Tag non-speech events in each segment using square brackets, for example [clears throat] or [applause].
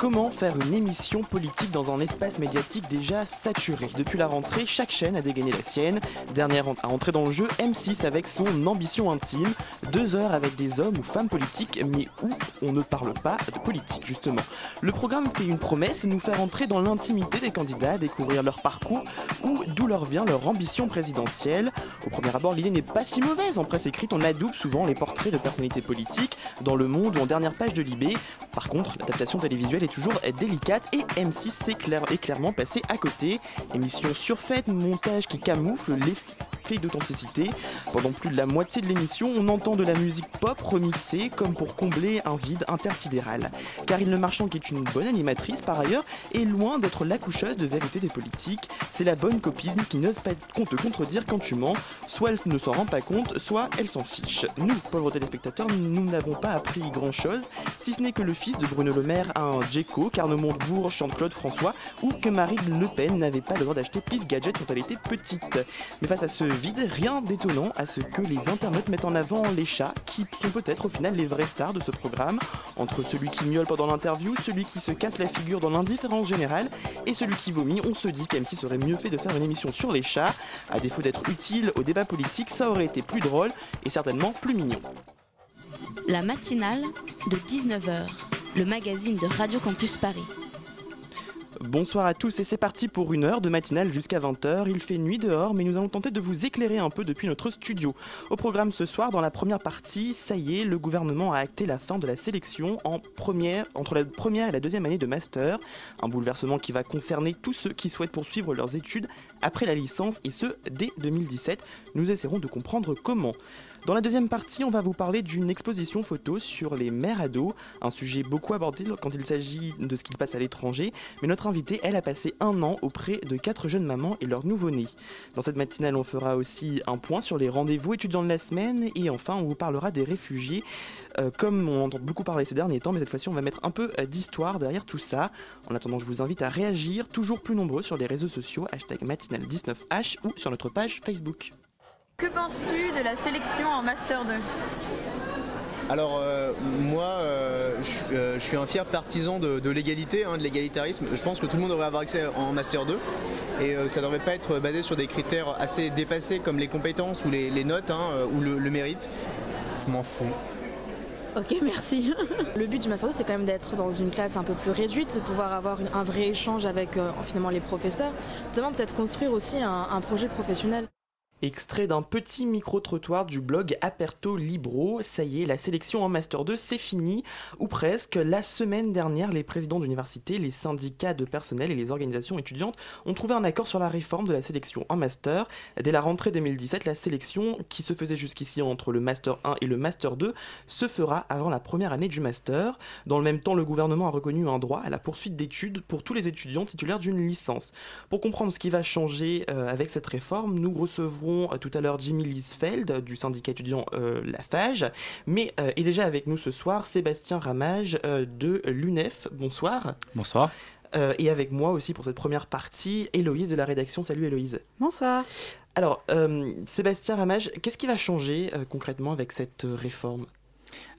Comment faire une émission politique dans un espace médiatique déjà saturé Depuis la rentrée, chaque chaîne a dégainé la sienne. Dernière à entrer dans le jeu, M6 avec son ambition intime. Deux heures avec des hommes ou femmes politiques, mais où on ne parle pas de politique, justement. Le programme fait une promesse, nous faire entrer dans l'intimité des candidats, découvrir leur parcours ou d'où leur vient leur ambition présidentielle. Au premier abord, l'idée n'est pas si mauvaise. En presse écrite, on adoube souvent les portraits de personnalités politiques dans le monde ou en dernière page de Libé. Par contre, l'adaptation télévisuelle est toujours délicate et M6 s'est clair- clairement passé à côté. Émission surfaite, montage qui camoufle l'effet d'authenticité. Pendant plus de la moitié de l'émission, on entend de la musique pop remixée comme pour combler un vide intersidéral. Karine Le Marchand, qui est une bonne animatrice par ailleurs, est loin d'être l'accoucheuse de vérité des politiques. C'est la bonne copine qui n'ose pas te contredire quand tu mens. Soit elle ne s'en rend pas compte, soit elle s'en fiche. Nous, pauvres téléspectateurs, nous n'avons pas appris grand chose, si ce n'est que le fils de Bruno Le Maire a un Djeco, qu'Arnaud Montebourg chante Claude François, ou que Marine Le Pen n'avait pas le droit d'acheter Pif Gadget quand elle était petite. Mais face à ce vide, rien d'étonnant à ce que les internautes mettent en avant les chats, qui sont peut-être au final les vrais stars de ce programme. Entre celui qui miaule pendant l'interview, celui qui se casse la figure dans l'indifférence générale, et celui qui vomit, on se dit qu'M6 serait mieux fait de faire une émission sur les chats. À défaut d'être utile au débat politique, ça aurait été plus drôle et certainement plus mignon. La matinale de 19h, le magazine de Radio Campus Paris. Bonsoir à tous et c'est parti pour une heure de matinale jusqu'à 20h. Il fait nuit dehors mais nous allons tenter de vous éclairer un peu depuis notre studio. Au programme ce soir, dans la première partie, ça y est, le gouvernement a acté la fin de la sélection entre la première et la deuxième année de master. Un bouleversement qui va concerner tous ceux qui souhaitent poursuivre leurs études après la licence et ce dès 2017. Nous essaierons de comprendre comment. Dans la deuxième partie, on va vous parler d'une exposition photo sur les mères ados, un sujet beaucoup abordé quand il s'agit de ce qui se passe à l'étranger, mais notre invitée, elle, a passé un an auprès de quatre jeunes mamans et leurs nouveau-nés. Dans cette matinale, on fera aussi un point sur les rendez-vous étudiants de la semaine, et enfin, on vous parlera des réfugiés, euh, comme on entend beaucoup parler ces derniers temps, mais cette fois-ci, on va mettre un peu euh, d'histoire derrière tout ça. En attendant, je vous invite à réagir, toujours plus nombreux sur les réseaux sociaux, hashtag matinale19h ou sur notre page Facebook. Que penses-tu de la sélection en Master 2 Alors euh, moi, euh, je, suis- euh, je suis un fier partisan de, de l'égalité, hein, de l'égalitarisme. Je pense que tout le monde devrait avoir accès en Master 2 et euh, ça ne devrait pas être basé sur des critères assez dépassés comme les compétences ou les, les notes hein, ou le, le mérite. Je m'en fous. Ok, [laughs] merci. Le but du Master 2, c'est quand même d'être dans une classe un peu plus réduite, de pouvoir avoir une- un vrai échange avec euh, finalement les professeurs, notamment peut-être construire aussi un, un projet professionnel. Extrait d'un petit micro-trottoir du blog Aperto Libro. Ça y est, la sélection en Master 2, c'est fini, ou presque. La semaine dernière, les présidents d'université, les syndicats de personnel et les organisations étudiantes ont trouvé un accord sur la réforme de la sélection en Master. Dès la rentrée 2017, la sélection, qui se faisait jusqu'ici entre le Master 1 et le Master 2, se fera avant la première année du Master. Dans le même temps, le gouvernement a reconnu un droit à la poursuite d'études pour tous les étudiants titulaires d'une licence. Pour comprendre ce qui va changer euh, avec cette réforme, nous recevrons euh, tout à l'heure Jimmy Liesfeld euh, du syndicat étudiant euh, Lafage, mais euh, est déjà avec nous ce soir Sébastien Ramage euh, de l'UNEF. Bonsoir. Bonsoir. Euh, et avec moi aussi pour cette première partie, Héloïse de la rédaction. Salut Héloïse. Bonsoir. Alors, euh, Sébastien Ramage, qu'est-ce qui va changer euh, concrètement avec cette réforme?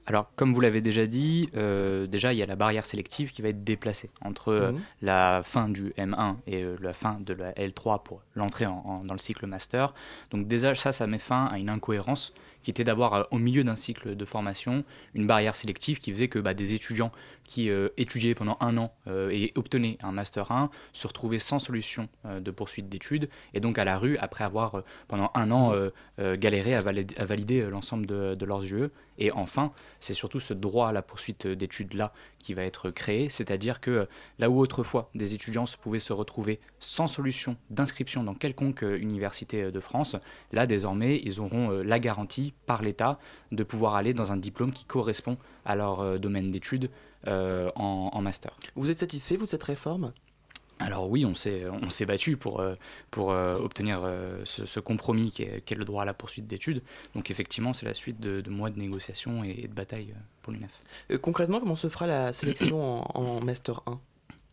Alors, comme vous l'avez déjà dit, euh, déjà, il y a la barrière sélective qui va être déplacée entre euh, Mhm. la fin du M1 et euh, la fin de la L3 pour l'entrée en- en- dans le cycle master. Donc déjà, ça, ça met fin à une incohérence qui était d'avoir au milieu d'un cycle de formation une barrière sélective qui faisait que bah, des étudiants qui étudiaient pendant un an et obtenaient un master 1 se retrouvaient sans solution de poursuite d'études et donc à la rue après avoir pendant un an galéré à, valider, l'ensemble de, de leurs yeux. Et enfin, c'est surtout ce droit à la poursuite d'études-là qui va être créé, c'est-à-dire que là où autrefois des étudiants pouvaient se retrouver sans solution d'inscription dans quelconque euh, université euh, de France, là désormais ils auront euh, la garantie par l'État de pouvoir aller dans un diplôme qui correspond à leur domaine d'études en, master. Vous êtes satisfait, vous, de cette réforme? Alors oui, on s'est, on s'est battu pour, euh, pour euh, obtenir euh, ce, compromis qui est, le droit à la poursuite d'études. Donc effectivement, c'est la suite de, mois de négociations et, de batailles pour l'UNEF. concrètement, comment se fera la sélection en, Master 1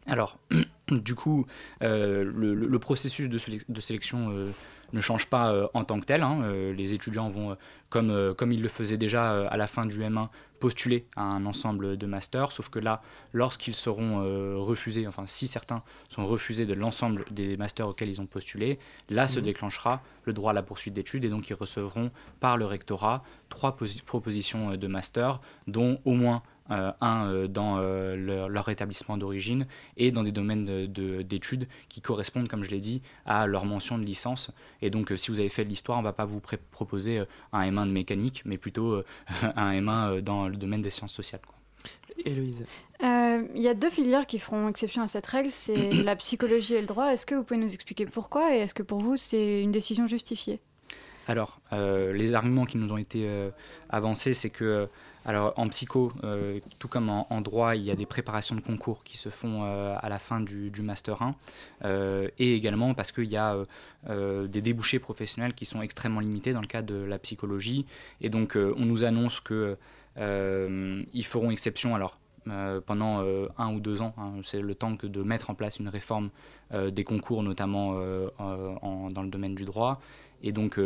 Alors, [clears throat] du coup, le, processus de, de sélection ne change pas en tant que tel. Hein. les étudiants vont, comme, comme ils le faisaient déjà à la fin du M1, postuler à un ensemble de masters, sauf que là, lorsqu'ils seront euh, refusés, enfin si certains sont refusés de l'ensemble des masters auxquels ils ont postulé, là se mhm. déclenchera le droit à la poursuite d'études et donc ils recevront par le rectorat trois propositions euh, de master, dont au moins euh, un euh, dans euh, leur, établissement d'origine et dans des domaines d'études qui correspondent, comme je l'ai dit, à leur mention de licence. Et donc, si vous avez fait de l'histoire, on ne va pas vous proposer un M1 de mécanique, mais plutôt [laughs] un M1 dans le domaine des sciences sociales. Héloïse Il y a deux filières qui feront exception à cette règle, c'est [coughs] la psychologie et le droit. Est-ce que vous pouvez nous expliquer pourquoi et est-ce que pour vous c'est une décision justifiée? Alors, les arguments qui nous ont été avancés, c'est que alors en psycho, euh, tout comme en, droit, il y a des préparations de concours qui se font euh, à la fin du, Master 1, euh, et également parce qu'il y a des débouchés professionnels qui sont extrêmement limités dans le cas de la psychologie, et donc on nous annonce qu'ils feront exception. Alors pendant un ou deux ans. Hein, c'est le temps que de mettre en place une réforme des concours, notamment dans le domaine du droit. Et donc,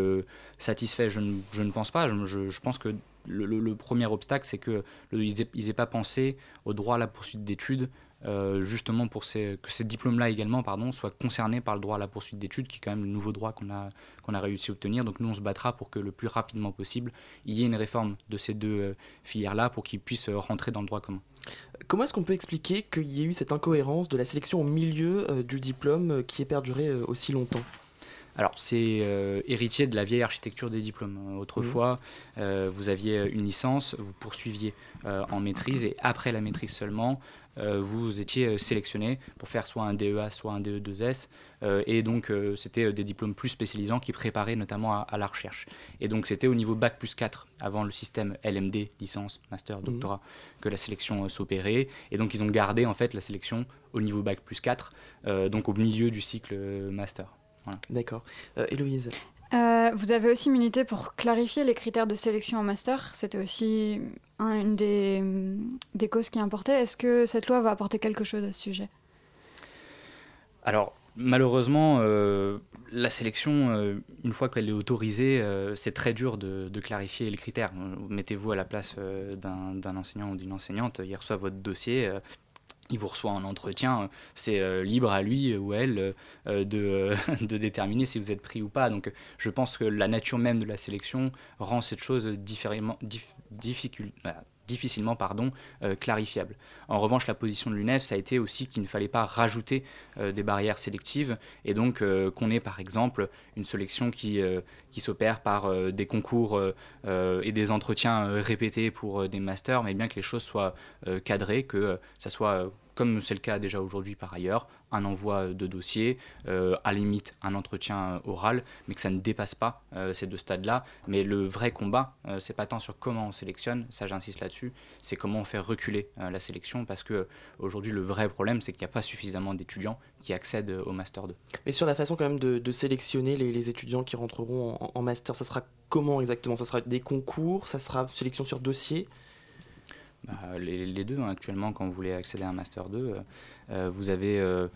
satisfait, je ne, pense pas. je pense que le, premier obstacle, c'est qu'ils n'aient pas pensé au droit à la poursuite d'études, euh, justement pour que ces diplômes-là également pardon, soient concernés par le droit à la poursuite d'études, qui est quand même le nouveau droit qu'on a, réussi à obtenir. Donc nous, on se battra pour que le plus rapidement possible, il y ait une réforme de ces deux euh, filières-là pour qu'ils puissent euh, rentrer dans le droit commun. Comment est-ce qu'on peut expliquer qu'il y ait eu cette incohérence de la sélection au milieu du diplôme qui ait perduré aussi longtemps? Alors, c'est euh, héritier de la vieille architecture des diplômes. Euh, autrefois, euh, vous aviez une licence, vous poursuiviez en maîtrise, et après la maîtrise seulement, vous étiez sélectionné pour faire soit un DEA, soit un DE2S. et donc, c'était des diplômes plus spécialisants qui préparaient notamment à, la recherche. Et donc, c'était au niveau Bac plus 4, avant le système LMD, licence, master, mmh. doctorat, que la sélection s'opérait. Et donc, ils ont gardé en fait la sélection au niveau Bac plus 4, donc au milieu du cycle master. D'accord. Euh, Héloïse euh, vous avez aussi une unité pour clarifier les critères de sélection en master. C'était aussi une des, des, causes qui importait. Est-ce que cette loi va apporter quelque chose à ce sujet? Alors, malheureusement, euh, la sélection, une fois qu'elle est autorisée, c'est très dur de, de, clarifier les critères. Mettez-vous à la place d'un enseignant ou d'une enseignante, il reçoit votre dossier, il vous reçoit un entretien, c'est euh, libre à lui ou elle euh, de, [laughs] de, déterminer si vous êtes pris ou pas. Donc je pense que la nature même de la sélection rend cette chose différemment, difficilement pardon, euh, clarifiable. En revanche, la position de l'UNEF, ça a été aussi qu'il ne fallait pas rajouter des barrières sélectives et donc qu'on ait par exemple une sélection qui, qui s'opère par des concours et des entretiens répétés pour des masters, mais bien que les choses soient cadrées, que ça soit comme c'est le cas déjà aujourd'hui par ailleurs, un envoi de dossier, euh, à limite un entretien oral, mais que ça ne dépasse pas euh, ces deux stades-là. Mais le vrai combat, euh, c'est pas tant sur comment on sélectionne, ça j'insiste là-dessus, c'est comment on fait reculer la sélection, parce que aujourd'hui le vrai problème, c'est qu'il n'y a pas suffisamment d'étudiants qui accèdent au master 2. Mais sur la façon quand même de, sélectionner les, étudiants qui rentreront en, en master, ça sera comment exactement? Ça sera des concours, ça sera sélection sur dossier? Bah, les, deux, hein. actuellement, quand vous voulez accéder à un Master 2, euh, euh, vous avez euh,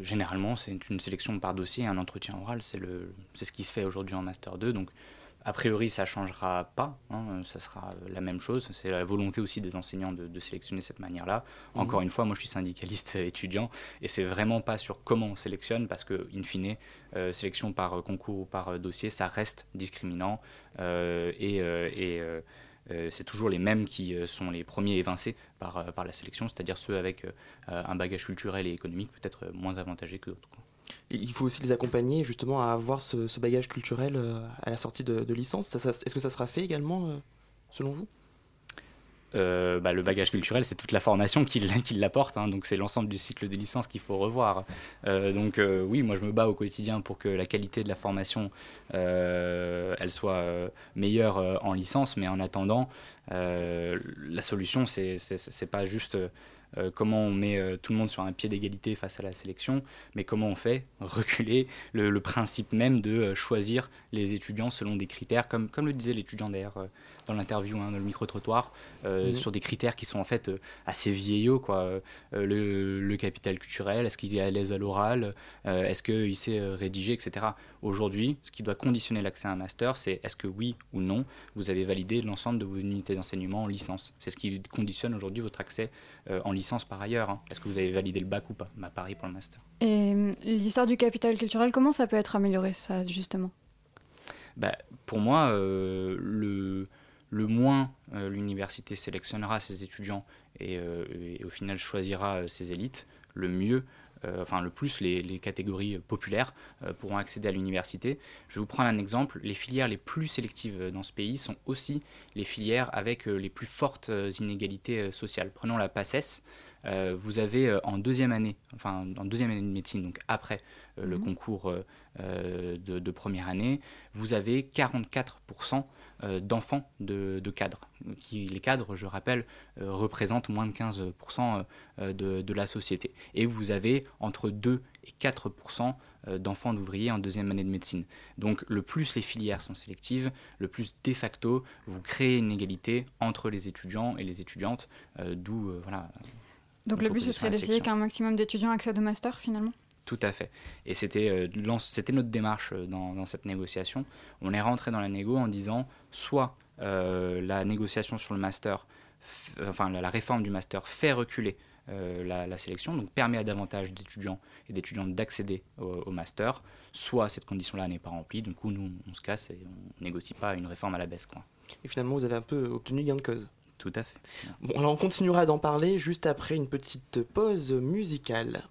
généralement c'est une sélection par dossier, un entretien oral, c'est ce qui se fait aujourd'hui en Master 2. Donc a priori, ça changera pas. Hein, ça sera la même chose. C'est la volonté aussi des enseignants de, de sélectionner cette manière-là. Mhm. Encore une fois, moi, je suis syndicaliste étudiant et c'est vraiment pas sur comment on sélectionne parce que, in fine, euh, sélection par euh, concours ou par euh, dossier, ça reste discriminant euh, et, euh, et, euh, euh, c'est toujours les mêmes qui euh, sont les premiers évincés par, euh, par la sélection, c'est-à-dire ceux avec euh, un bagage culturel et économique peut-être euh, moins avantagé que d'autres. il faut aussi les accompagner justement à avoir ce, bagage culturel euh, à la sortie de, de licence. Est-ce que ça sera fait également, euh, selon vous? Euh, bah, le bagage culturel, c'est toute la formation qui, l'apporte, hein, donc c'est l'ensemble du cycle des licences qu'il faut revoir. Euh, donc euh, oui, moi je me bats au quotidien pour que la qualité de la formation, elle soit meilleure en licence, mais en attendant, la solution, c'est pas juste comment on met tout le monde sur un pied d'égalité face à la sélection, mais comment on fait reculer le, le principe même de choisir les étudiants selon des critères, comme, comme le disait l'étudiant d'ailleurs dans l'interview, hein, dans le micro-trottoir, euh, Mhm. sur des critères qui sont en fait euh, assez vieillots. Quoi. Euh, le, le capital culturel, est-ce qu'il est à l'aise à l'oral, est-ce qu'il sait rédiger, etc. Aujourd'hui, ce qui doit conditionner l'accès à un master, c'est est-ce que oui ou non, vous avez validé l'ensemble de vos unités d'enseignement en licence. C'est ce qui conditionne aujourd'hui votre accès en licence par ailleurs. hein. Est-ce que vous avez validé le bac ou pas? Bah, Pareil pour le master. Et l'histoire du capital culturel, comment ça peut être amélioré, ça, justement? Bah, pour moi, euh, le, l'université sélectionnera ses étudiants et, euh, et au final choisira euh, ses élites, le mieux, euh, enfin le plus les, les catégories populaires euh, pourront accéder à l'université. Je vais vous prendre un exemple. Les filières les plus sélectives dans ce pays sont aussi les filières avec les plus fortes inégalités sociales. Prenons la PACES. Euh, vous avez en deuxième année, enfin en deuxième année de médecine, donc après le Mhm. concours de, de première année, vous avez 44% euh, d'enfants de, de cadres. Qui, les cadres, je rappelle, euh, représentent moins de 15% euh, de, de la société. Et vous avez entre 2 et 4% euh, d'enfants d'ouvriers en deuxième année de médecine. Donc le plus les filières sont sélectives, le plus de facto vous créez une égalité entre les étudiants et les étudiantes, euh, d'où euh, voilà. Donc le but, ce serait d'essayer qu'un maximum d'étudiants accèdent au master, finalement? Tout à fait. Et c'était euh, c'était notre démarche euh, dans, dans cette négociation. On est rentré dans la négo en disant soit euh, la négociation sur le master, enfin la, la réforme du master fait reculer euh, la, la sélection, donc permet à davantage d'étudiants et d'étudiantes d'accéder au, au master, soit cette condition-là n'est pas remplie, du coup nous on se casse et on négocie pas une réforme à la baisse. Quoi. Et finalement, vous avez un peu obtenu gain de cause. Tout à fait. Bon, alors on continuera d'en parler juste après une petite pause musicale.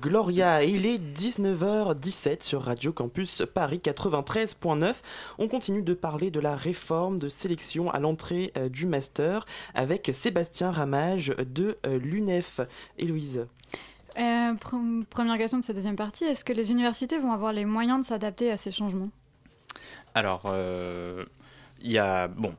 Gloria. Il est 19h17 sur Radio Campus Paris 93.9. On continue de parler de la réforme de sélection à l'entrée euh, du master avec Sébastien Ramage de euh, l'UNEF. Héloïse. Euh, pre- première question de cette deuxième partie, est-ce que les universités vont avoir les moyens de s'adapter à ces changements? Alors, euh, il y a bon,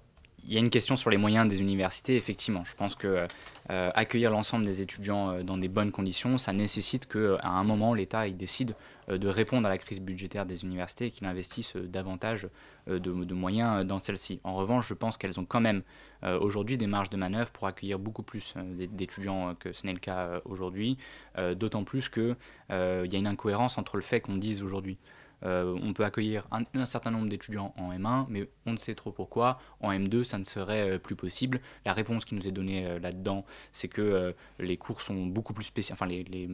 il y a une question sur les moyens des universités. Effectivement, je pense que euh, accueillir l'ensemble des étudiants euh, dans des bonnes conditions, ça nécessite que à un moment l'État décide euh, de répondre à la crise budgétaire des universités et qu'il investisse davantage de, de moyens dans celle-ci. En revanche, je pense qu'elles ont quand même aujourd'hui des marges de manœuvre pour accueillir beaucoup plus d'é- d'étudiants que ce n'est le cas aujourd'hui, d'autant plus qu'il y a une incohérence entre le fait qu'on dise aujourd'hui euh, on peut accueillir un, certain nombre d'étudiants en M1, mais on ne sait trop pourquoi. En M2, ça ne serait euh, plus possible. La réponse qui nous est donnée euh, là-dedans, c'est que les cours sont beaucoup plus enfin les, les,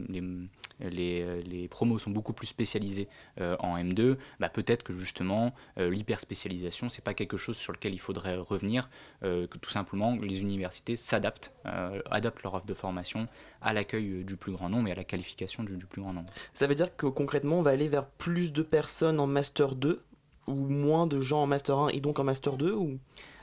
les, les, promos sont beaucoup plus spécialisés en M2. Bah, Peut-être que justement, l'hyperspécialisation, c'est pas quelque chose sur lequel il faudrait revenir, que tout simplement les universités s'adaptent, adaptent leur offre de formation à l'accueil euh, du plus grand nombre et à la qualification du, du plus grand nombre. Ça veut dire que concrètement, on va aller vers plus de personnes en Master 2 ou moins de gens en Master 1 et donc en Master 2 ou...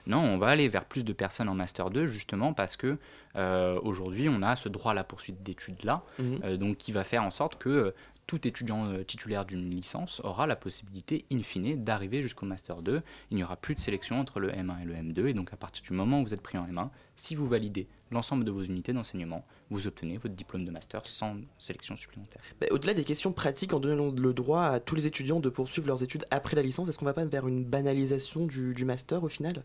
Non, on va aller vers plus de personnes en Master 2 justement parce que euh, aujourd'hui on a ce droit à la poursuite d'études là, Mhm. euh, donc qui va faire en sorte que tout étudiant euh, titulaire d'une licence aura la possibilité in fine d'arriver jusqu'au Master 2. Il n'y aura plus de sélection entre le M1 et le M2 et donc à partir du moment où vous êtes pris en M1, si vous validez l'ensemble de vos unités d'enseignement, vous obtenez votre diplôme de master sans sélection supplémentaire. Bah, Au-delà des questions pratiques, en donnant le droit à tous les étudiants de poursuivre leurs études après la licence, est-ce qu'on va pas vers une banalisation du master au final?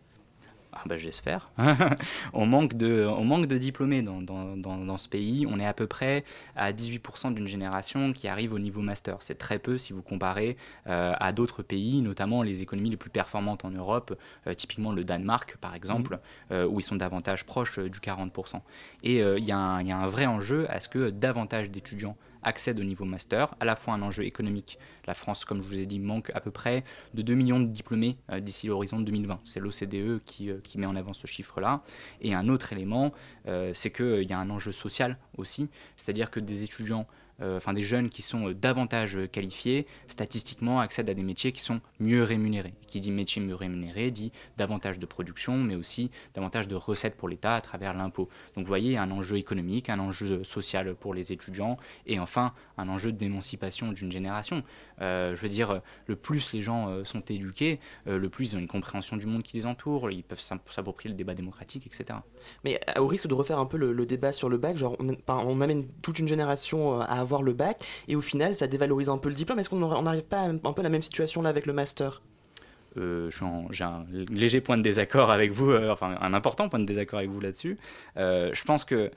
Ah bah, J'espère. [laughs] on, manque de, on manque de diplômés dans, dans, dans, dans ce pays. On est à peu près à 18% d'une génération qui arrive au niveau master. C'est très peu si vous comparez euh, à d'autres pays, notamment les économies les plus performantes en Europe, euh, typiquement le Danemark par exemple, euh, où ils sont davantage proches du 40%. Et y, il y a un vrai enjeu à ce que davantage d'étudiants accèdent au niveau master, à la fois un enjeu économique. La France, comme je vous ai dit, manque à peu près de 2 millions de diplômés euh, d'ici l'horizon 2020. C'est l'OCDE qui, euh, qui met en avant ce chiffre-là. Et un autre élément, euh, c'est qu'il y a un enjeu social aussi, c'est-à-dire que des étudiants enfin des jeunes qui sont euh, davantage euh, qualifiés, statistiquement accèdent à des métiers qui sont mieux rémunérés. Qui dit métier mieux rémunéré dit davantage de production, mais aussi davantage de recettes pour l'État à travers l'impôt. Donc vous voyez, un enjeu économique, un enjeu social pour les étudiants, et enfin un enjeu d'émancipation d'une génération. Euh, je veux dire, le plus les gens euh, sont éduqués, euh, le plus ils ont une compréhension du monde qui les entoure, ils peuvent s'app- s'approprier le débat démocratique, etc. Mais au risque de refaire un peu le, le débat sur le bac, genre on, amène toute une génération à avoir le bac et au final ça dévalorise un peu le diplôme. Est-ce qu'on n'arrive pas à un peu à la même situation là avec le master? Euh, j'ai un léger point de désaccord avec vous, euh, enfin un important point de désaccord avec vous là-dessus. Euh, je pense que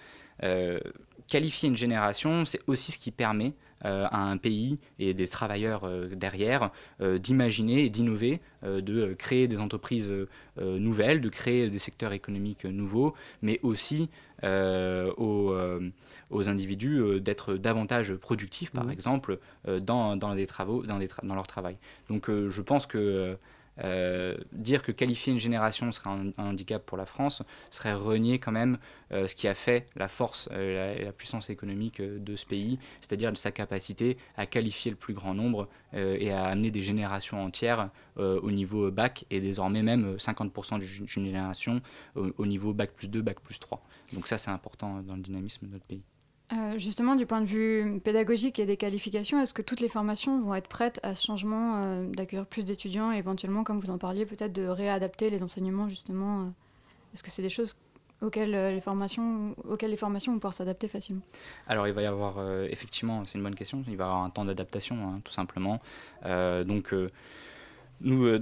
qualifier une génération, c'est aussi ce qui permet à un pays et des travailleurs euh, derrière euh, d'imaginer et d'innover, euh, de euh, créer des entreprises euh, euh, nouvelles, de créer des secteurs économiques euh, nouveaux, mais aussi euh, aux, euh, aux individus euh, d'être davantage productifs, par Mhm. exemple, euh, dans, dans, des travaux, dans, des tra- dans leur travail. Donc euh, je pense que euh, dire que qualifier une génération serait un, handicap pour la France serait renier quand même euh, ce qui a fait la force euh, et la, puissance économique de ce pays, c'est-à-dire de sa capacité à qualifier le plus grand nombre et à amener des générations entières au niveau bac et désormais même euh, 50% du- d'une génération au, au niveau bac plus 2, bac plus 3. Donc ça c'est important dans le dynamisme de notre pays. Euh, justement, du point de vue pédagogique et des qualifications, est-ce que toutes les formations vont être prêtes à ce changement euh, d'accueillir plus d'étudiants et éventuellement, comme vous en parliez, peut-être de réadapter les enseignements justement euh, Est-ce que c'est des choses auxquelles les formations, auxquelles vont pouvoir s'adapter facilement? Alors il va y avoir effectivement, c'est une bonne question, il va y avoir un temps d'adaptation hein, tout simplement. Donc nous, euh,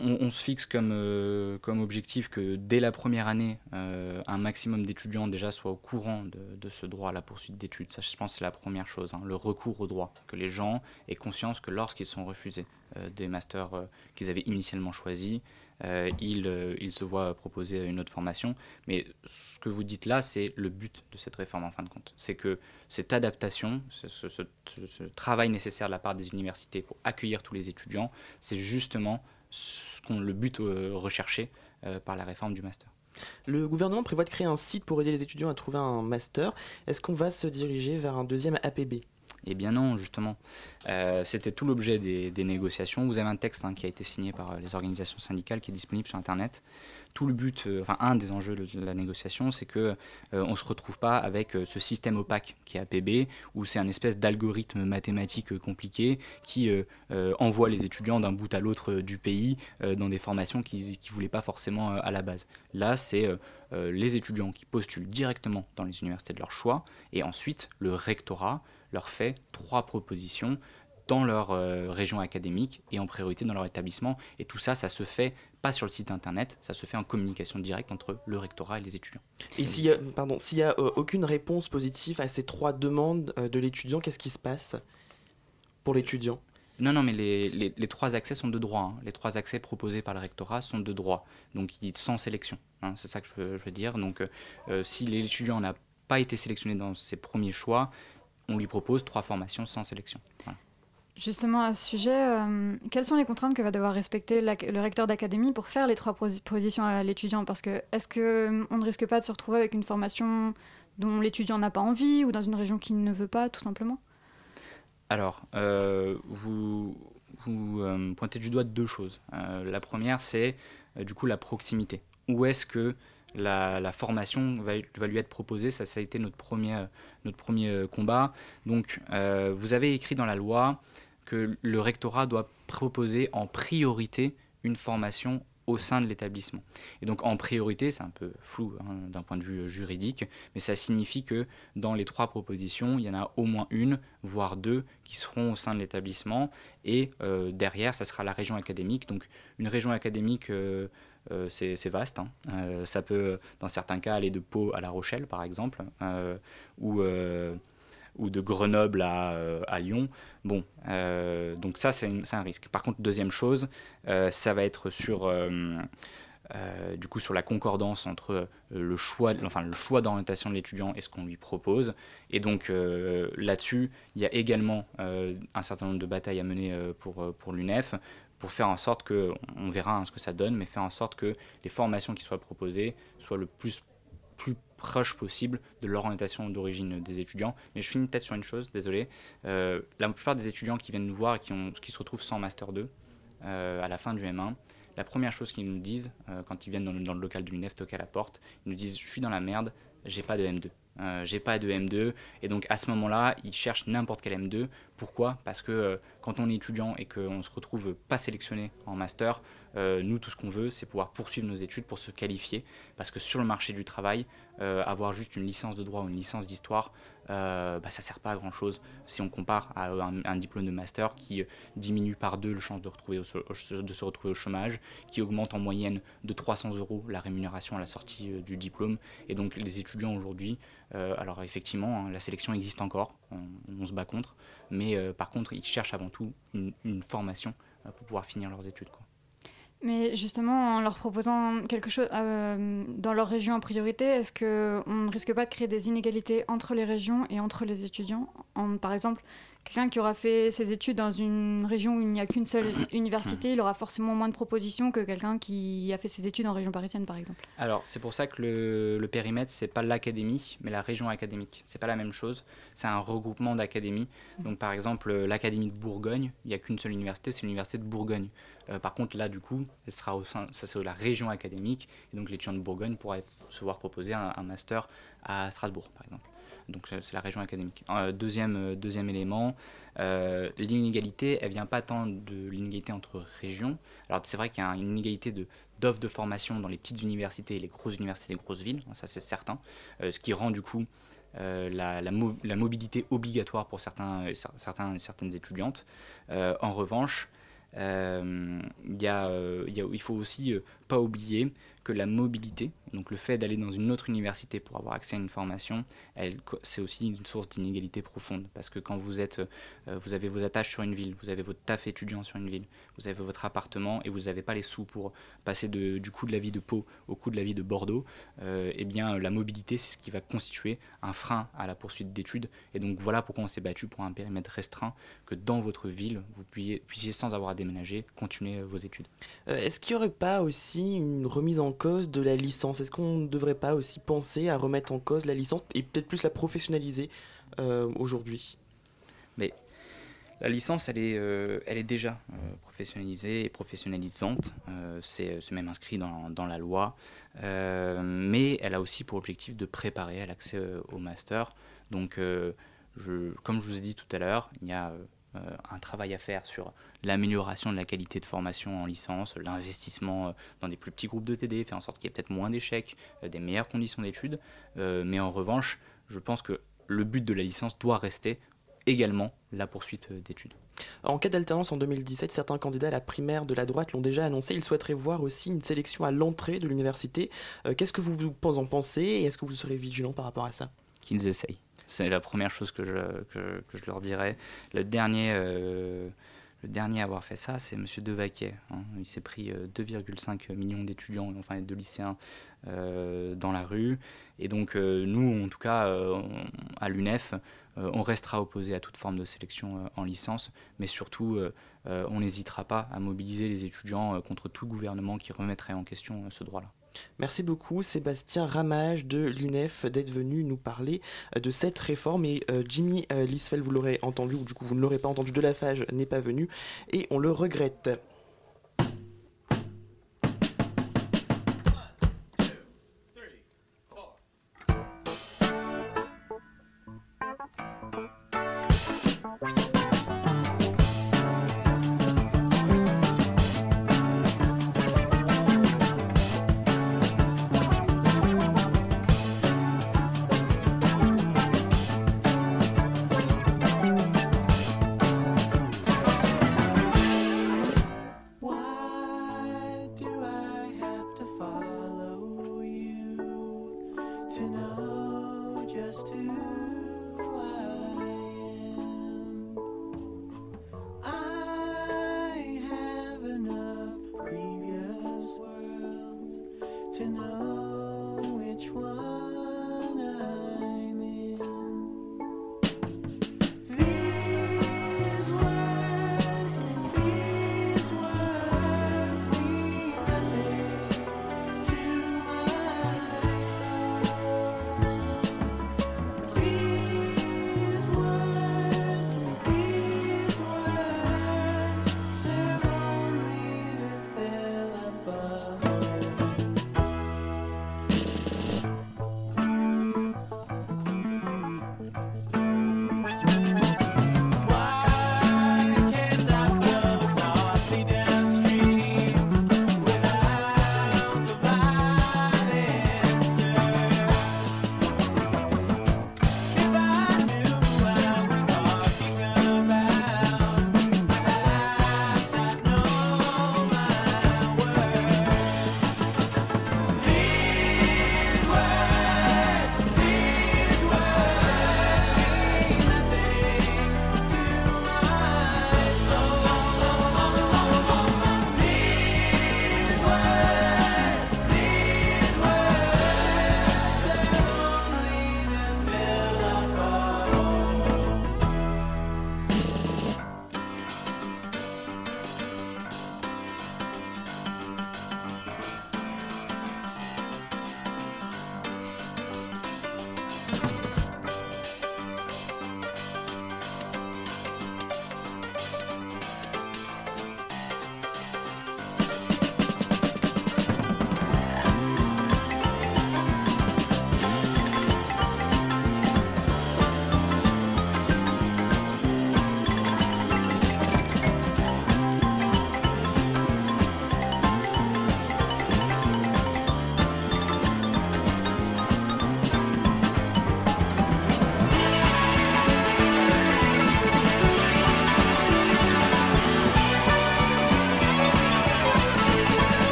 on, se fixe comme, euh, comme objectif que dès la première année, euh, un maximum d'étudiants déjà soient au courant de, ce droit à la poursuite d'études. Ça, je pense, c'est la première chose, hein, le recours au droit, que les gens aient conscience que lorsqu'ils sont refusés des masters qu'ils avaient initialement choisis, euh, euh, ils se voient proposer une autre formation. Mais ce que vous dites là, c'est le but de cette réforme en fin de compte. C'est que cette adaptation, ce, ce- travail nécessaire de la part des universités pour accueillir tous les étudiants, c'est justement ce qu'on- le but euh, recherché par la réforme du master. Le gouvernement prévoit de créer un site pour aider les étudiants à trouver un master. Est-ce qu'on va se diriger vers un deuxième APB Eh bien non, justement. Euh, C'était tout l'objet des, négociations. Vous avez un texte hein, qui a été signé par euh, les organisations syndicales qui est disponible sur Internet. Tout le but, euh, enfin un des enjeux de la négociation, c'est que euh, on se retrouve pas avec ce système opaque qui est APB, où c'est un espèce d'algorithme mathématique compliqué qui envoie les étudiants d'un bout à l'autre du pays dans des formations qu'ils ne voulaient pas forcément à la base. Là, c'est les étudiants qui postulent directement dans les universités de leur choix, et ensuite le rectorat leur fait trois propositions dans leur euh, région académique et en priorité dans leur établissement. Et tout ça, ça se fait pas sur le site internet, ça se fait en communication directe entre le rectorat et les étudiants. Et s'il y a, pardon, s'il y a euh, aucune réponse positive à ces trois demandes euh, de l'étudiant, qu'est-ce qui se passe pour l'étudiant? Non, non, mais les, les- les trois accès sont de droit. hein. Les trois accès proposés par le rectorat sont de droit, donc sans sélection. hein. C'est ça que je veux, je veux dire. Donc, si l'étudiant n'a pas été sélectionné dans ses premiers choix, on lui propose trois formations sans sélection. Voilà. Justement, à ce sujet, euh, quelles sont les contraintes que va devoir respecter la- le recteur d'académie pour faire les trois posi- positions à l'étudiant? Parce que est-ce que euh, on ne risque pas de se retrouver avec une formation dont l'étudiant n'a pas envie ou dans une région qu'il ne veut pas, tout simplement? Alors, euh, vous, vous euh, pointez du doigt deux choses. La première, c'est du coup la proximité. Où est-ce que la, formation va, lui être proposée Ça, ça a été notre premier, notre premier euh, combat. Donc, euh, vous avez écrit dans la loi que le rectorat doit proposer en priorité une formation au sein de l'établissement. Et donc en priorité, c'est un peu flou hein, d'un point de vue euh, juridique, mais ça signifie que dans les trois propositions, il y en a au moins une, voire deux, qui seront au sein de l'établissement. Et derrière, ça sera la région académique. Donc une région académique, euh, c'est vaste. hein. Euh, ça peut, dans certains cas, aller de Pau à La Rochelle, par exemple, euh, ou, ou de Grenoble à, Lyon. Bon, donc ça, c'est un risque. Par contre, deuxième chose, ça va être sur... du coup sur la concordance entre le choix, enfin, le choix d'orientation de l'étudiant et ce qu'on lui propose. Et donc là-dessus, il y a également un certain nombre de batailles à mener pour, pour l'UNEF pour faire en sorte que, on verra hein, ce que ça donne, mais faire en sorte que les formations qui soient proposées soient le plus, proche possible de l'orientation d'origine des étudiants. Mais je finis peut-être sur une chose, désolé. Euh, la plupart des étudiants qui viennent nous voir et qui, se retrouvent sans Master 2 euh, à la fin du M1, la première chose qu'ils nous disent euh, quand ils viennent dans le, local de l'UNEF à la porte, ils nous disent Je suis dans la merde, j'ai pas de M2. Euh, j'ai pas de M2 et donc à ce moment-là ils cherchent n'importe quel M2 pourquoi? Parce que euh, quand on est étudiant et qu'on se retrouve pas sélectionné en master euh, nous tout ce qu'on veut c'est pouvoir poursuivre nos études pour se qualifier. Parce que sur le marché du travail euh, avoir juste une licence de droit ou une licence d'histoire euh, bah, ça sert pas à grand chose si on compare à un, diplôme de master qui diminue par deux le chance de, retrouver au de se retrouver au chômage qui augmente en moyenne de 300 euros la rémunération à la sortie du diplôme. Et donc les étudiants aujourd'hui alors effectivement, hein, la sélection existe encore, on, se bat contre, mais par contre, ils cherchent avant tout une, formation pour pouvoir finir leurs études. Mais justement, en leur proposant quelque chose euh, dans leur région en priorité, est-ce qu'on ne risque pas de créer des inégalités entre les régions et entre les étudiants? En- Par exemple, quelqu'un qui aura fait ses études dans une région où il n'y a qu'une seule [clears throat] université, il aura forcément moins de propositions que quelqu'un qui a fait ses études en région parisienne, par exemple. Alors c'est pour ça que le, le périmètre c'est pas l'académie, mais la région académique. C'est pas la même chose. C'est un regroupement d'académies. Donc par exemple euh, l'académie de Bourgogne, il n'y a qu'une seule université, c'est l'université de Bourgogne. Euh, par contre là du coup, elle sera au sein, ça c'est la région académique, et donc l'étudiant de Bourgogne pourra être- se voir proposer un, un master à Strasbourg par exemple. Donc c'est la région académique. Euh, deuxième, euh, deuxième élément, euh, l'inégalité, elle vient pas tant de l'inégalité entre régions. Alors c'est vrai qu'il y a une inégalité d'offres de formation dans les petites universités et les grosses universités des grosses villes, hein, ça c'est certain, ce qui rend du coup la, la mo- la mobilité obligatoire pour certains, cer- certains, certaines étudiantes. En revanche, il y a, y a- il faut aussi pas oublier la mobilité, donc le fait d'aller dans une autre université pour avoir accès à une formation, c'est aussi une source d'inégalité profonde. Parce que quand vous êtes, euh, vous avez vos attaches sur une ville, vous avez votre taf étudiant sur une ville, vous avez votre appartement et vous n'avez pas les sous pour passer de- du coût de la vie de Pau au coût de la vie de Bordeaux, euh, eh bien la mobilité, c'est ce qui va constituer un frein à la poursuite d'études. Et donc voilà pourquoi on s'est battu pour un périmètre restreint, que dans votre ville, vous puissiez, puissiez sans avoir à déménager, continuer vos études. Euh, Est-ce qu'il n'y aurait pas aussi aussi une remise en cause de la licence? Est-ce qu'on ne devrait pas aussi penser à remettre en cause la licence et peut-être plus la professionnaliser euh, aujourd'hui? Mais la licence, elle est, euh, déjà euh, professionnalisée et professionnalisante. Euh, c'est même inscrit dans, la loi. Mais elle a aussi pour objectif de préparer à l'accès au master. Donc, comme je vous ai dit tout à l'heure, il y a un travail à faire sur l'amélioration de la qualité de formation en licence, l'investissement dans des plus petits groupes de TD, faire en sorte qu'il y ait peut-être moins d'échecs, des meilleures conditions d'études. Mais en revanche, je pense que le but de la licence doit rester également la poursuite euh, d'études. En cas d'alternance en 2017, certains candidats à la primaire de la droite l'ont déjà annoncé. Ils souhaiteraient voir aussi une sélection à l'entrée de l'université. Euh, Qu'est-ce que vous en pensez et est-ce que vous serez vigilant par rapport à ça? Qu'ils essayent. C'est la première chose que je, que, que je leur dirais. Le dernier, euh, le dernier à avoir fait ça, c'est M. Devaquet. hein. Il s'est pris euh, 2,5 millions d'étudiants, enfin de lycéens, euh, dans la rue. Et donc, euh, nous, en tout cas, euh, à l'UNEF, euh, on restera opposé à toute forme de sélection euh, en licence, mais surtout, euh, euh, on n'hésitera pas à mobiliser les étudiants euh, contre tout gouvernement qui remettrait en question euh, ce droit-là. Merci beaucoup Sébastien Ramage de l'UNEF d'être venu nous parler euh, de cette réforme et euh, Jimmy euh, vous l'aurez entendu ou du coup vous ne l'aurez pas entendu de la Fage n'est pas venu et on le regrette.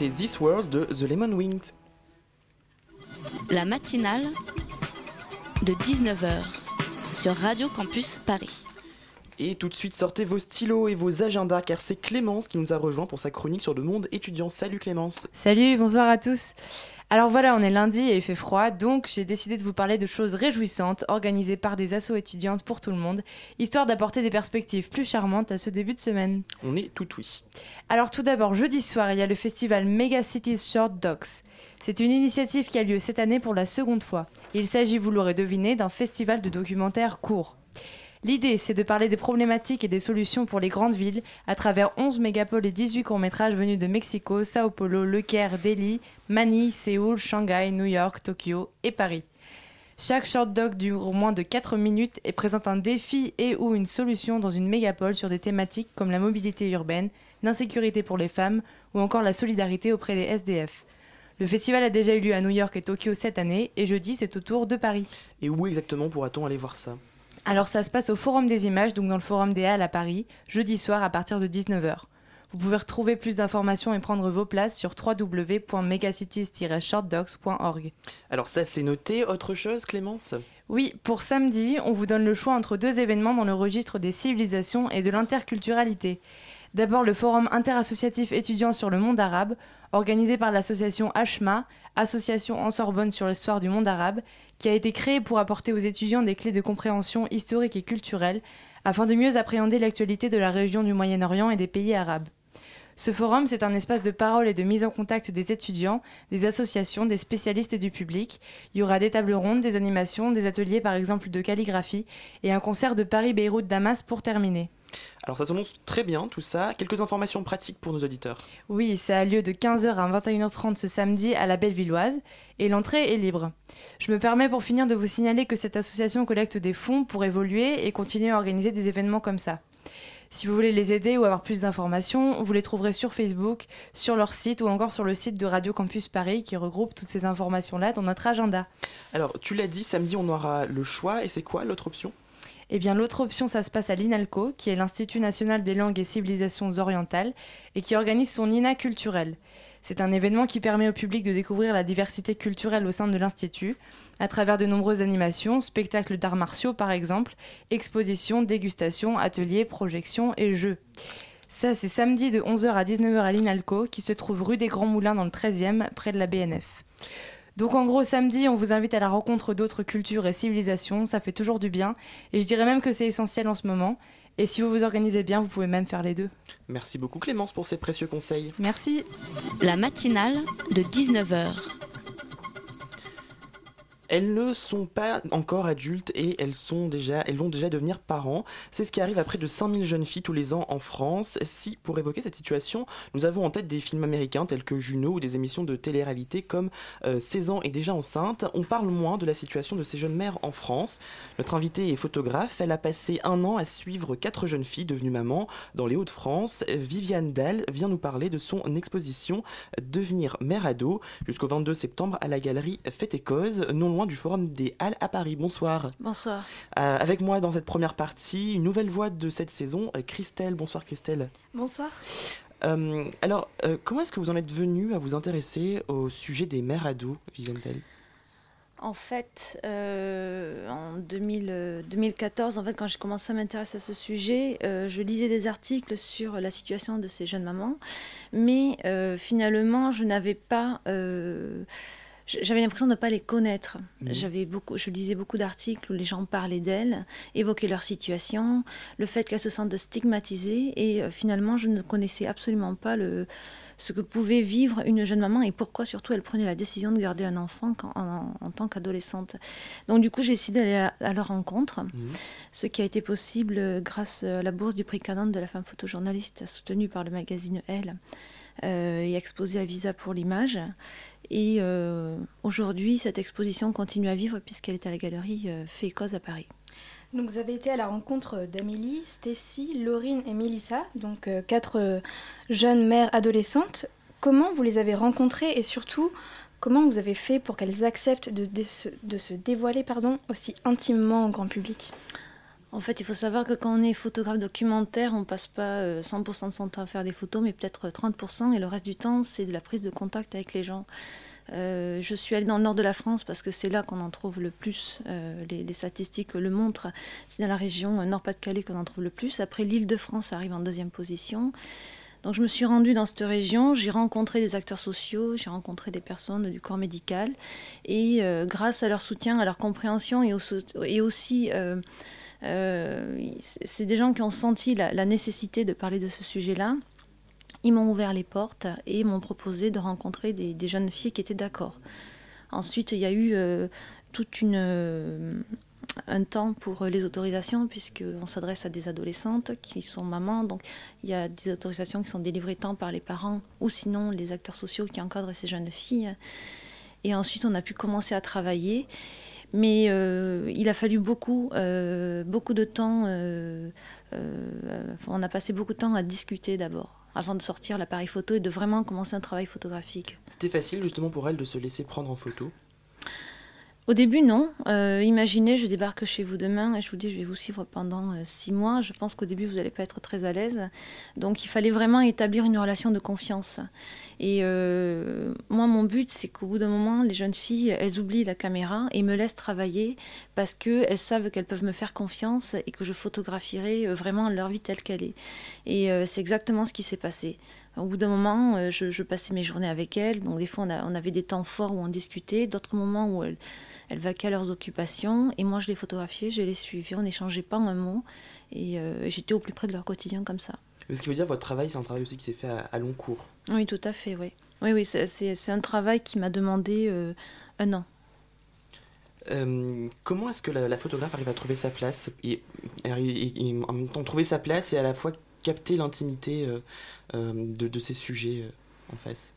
C'était This World de The Lemon Wings. La matinale de 19h sur Radio Campus Paris. Et tout de suite, sortez vos stylos et vos agendas car c'est Clémence qui nous a rejoint pour sa chronique sur le monde étudiant. Salut Clémence. Salut, bonsoir à tous. Alors voilà, on est lundi et il fait froid, donc j'ai décidé de vous parler de choses réjouissantes organisées par des assos étudiantes pour tout le monde, histoire d'apporter des perspectives plus charmantes à ce début de semaine. On est tout oui. Alors tout d'abord, jeudi soir, il y a le festival Mega Cities Short Docs. C'est une initiative qui a lieu cette année pour la seconde fois. Il s'agit, vous l'aurez deviné, d'un festival de documentaires courts. L'idée, c'est de parler des problématiques et des solutions pour les grandes villes à travers 11 mégapoles et 18 courts-métrages venus de Mexico, Sao Paulo, Le Caire, Delhi, Manille, Séoul, Shanghai, New York, Tokyo et Paris. Chaque short doc dure moins de 4 minutes et présente un défi et ou une solution dans une mégapole sur des thématiques comme la mobilité urbaine, l'insécurité pour les femmes ou encore la solidarité auprès des SDF. Le festival a déjà eu lieu à New York et Tokyo cette année et jeudi c'est au tour de Paris. Et où exactement pourra-t-on aller voir ça? Alors ça se passe au Forum des images, donc dans le Forum des Halles à Paris, jeudi soir à partir de 19h. Vous pouvez retrouver plus d'informations et prendre vos places sur www.megacities-shortdocs.org. Alors ça c'est noté, autre chose Clémence? Oui, pour samedi, on vous donne le choix entre deux événements dans le registre des civilisations et de l'interculturalité. D'abord le forum interassociatif étudiant sur le monde arabe, organisé par l'association HMA, Association en Sorbonne sur l'histoire du monde arabe, qui a été créé pour apporter aux étudiants des clés de compréhension historique et culturelle, afin de mieux appréhender l'actualité de la région du Moyen-Orient et des pays arabes. Ce forum, c'est un espace de parole et de mise en contact des étudiants, des associations, des spécialistes et du public. Il y aura des tables rondes, des animations, des ateliers par exemple de calligraphie et un concert de Paris-Beyrouth-Damas pour terminer. Alors ça s'annonce très bien tout ça. Quelques informations pratiques pour nos auditeurs. Oui, ça a lieu de 15h à 21h30 ce samedi à la Bellevilloise et l'entrée est libre. Je me permets pour finir de vous signaler que cette association collecte des fonds pour évoluer et continuer à organiser des événements comme ça. Si vous voulez les aider ou avoir plus d'informations, vous les trouverez sur Facebook, sur leur site ou encore sur le site de Radio Campus Paris qui regroupe toutes ces informations-là dans notre agenda. Alors tu l'as dit, samedi on aura le choix et c'est quoi l'autre option? Eh bien, l'autre option, ça se passe à l'INALCO, qui est l'Institut national des langues et civilisations orientales, et qui organise son INA culturel. C'est un événement qui permet au public de découvrir la diversité culturelle au sein de l'Institut, à travers de nombreuses animations, spectacles d'arts martiaux par exemple, expositions, dégustations, ateliers, projections et jeux. Ça, c'est samedi de 11h à 19h à l'INALCO, qui se trouve rue des Grands Moulins dans le 13e, près de la BNF. Donc en gros, samedi, on vous invite à la rencontre d'autres cultures et civilisations, ça fait toujours du bien, et je dirais même que c'est essentiel en ce moment. Et si vous vous organisez bien, vous pouvez même faire les deux. Merci beaucoup Clémence pour ces précieux conseils. Merci. La matinale de 19h. Elles ne sont pas encore adultes et elles, sont déjà, elles vont déjà devenir parents. C'est ce qui arrive à près de 5000 jeunes filles tous les ans en France. Si, pour évoquer cette situation, nous avons en tête des films américains tels que Juno ou des émissions de télé-réalité comme euh, 16 ans et déjà enceinte, on parle moins de la situation de ces jeunes mères en France. Notre invitée est photographe. Elle a passé un an à suivre quatre jeunes filles devenues mamans dans les Hauts-de-France. Viviane Dahl vient nous parler de son exposition Devenir mère ado jusqu'au 22 septembre à la galerie Fête et Cause, non loin du Forum des Halles à Paris. Bonsoir. Bonsoir. Euh, avec moi dans cette première partie, une nouvelle voix de cette saison, euh, Christelle. Bonsoir Christelle. Bonsoir. Euh, alors, euh, comment est-ce que vous en êtes venue à vous intéresser au sujet des mères ados, Viviane En fait, euh, en 2000, euh, 2014, en fait, quand j'ai commencé à m'intéresser à ce sujet, euh, je lisais des articles sur la situation de ces jeunes mamans, mais euh, finalement, je n'avais pas. Euh, j'avais l'impression de ne pas les connaître. Mhm. J'avais beaucoup, je lisais beaucoup d'articles où les gens parlaient d'elles, évoquaient leur situation, le fait qu'elles se sentent stigmatisées, et euh, finalement, je ne connaissais absolument pas le, ce que pouvait vivre une jeune maman et pourquoi surtout elle prenait la décision de garder un enfant quand- en, en tant qu'adolescente. Donc du coup, j'ai décidé d'aller à, à leur rencontre, ce qui a été possible euh, grâce à la bourse du prix Canon de la femme photojournaliste soutenue par le magazine Elle euh, et exposée à Visa pour l'image. Et euh, aujourd'hui, cette exposition continue à vivre puisqu'elle est à la galerie euh, à Paris. Donc vous avez été à la rencontre d'Amélie, Stacy, Laurine et Mélissa, donc euh, quatre euh, jeunes mères adolescentes. Comment vous les avez rencontrées et surtout comment vous avez fait pour qu'elles acceptent de, se- de se dévoiler pardon, aussi intimement au grand public? En fait, il faut savoir que quand on est photographe documentaire, on passe pas euh, 100% de son temps à faire des photos, mais peut-être 30%, et le reste du temps, c'est de la prise de contact avec les gens. Euh, je suis allée dans le nord de la France parce que c'est là qu'on en trouve le plus. euh, les, statistiques le montrent. C'est dans la région euh, Nord-Pas-de-Calais qu'on en trouve le plus. Après, l'île de France arrive en deuxième position. Donc je me suis rendue dans cette région, j'ai rencontré des acteurs sociaux, j'ai rencontré des personnes du corps médical, et euh, grâce à leur soutien, à leur compréhension et, aussi, euh, euh, c'est c'est des gens qui ont senti la, nécessité de parler de ce sujet-là. Ils m'ont ouvert les portes et m'ont proposé de rencontrer des, jeunes filles qui étaient d'accord. Ensuite, il y a eu euh, euh, un temps pour les autorisations, puisqu'on s'adresse à des adolescentes qui sont mamans. Donc, il y a des autorisations qui sont délivrées tant par les parents ou sinon les acteurs sociaux qui encadrent ces jeunes filles. Et ensuite, on a pu commencer à travailler. Mais euh, il a fallu beaucoup, euh, beaucoup de temps. euh, on a passé beaucoup de temps à discuter d'abord, avant de sortir l'appareil photo et de vraiment commencer un travail photographique. C'était facile justement pour elle de se laisser prendre en photo? Au début, non. Euh, imaginez, je débarque chez vous demain et je vous dis, je vais vous suivre pendant euh, six mois. Je pense qu'au début, vous n'allez pas être très à l'aise. Donc, il fallait vraiment établir une relation de confiance. Et euh, moi, mon but, c'est qu'au bout d'un moment, les jeunes filles, elles oublient la caméra et me laissent travailler parce qu'elles savent qu'elles peuvent me faire confiance et que je photographierai vraiment leur vie telle qu'elle est. Et c'est exactement ce qui s'est passé. Au bout d'un moment, je, passais mes journées avec elles. Donc, des fois, on, on avait des temps forts où on discutait, d'autres moments où elles, elles vaquaient à leurs occupations. Et moi, je les photographiais, je les suivais. On n'échangeait pas un mot. Et euh, j'étais au plus près de leur quotidien comme ça. Ce qui veut dire votre travail, c'est un travail aussi qui s'est fait à, à long cours. Oui, tout à fait, oui. Oui, oui, c'est- un travail qui m'a demandé euh, un an. Euh, comment est-ce que la, la photographe arrive à trouver sa place et, et- et- et en même temps trouver sa place et à la fois capter l'intimité de, de ces sujets en face?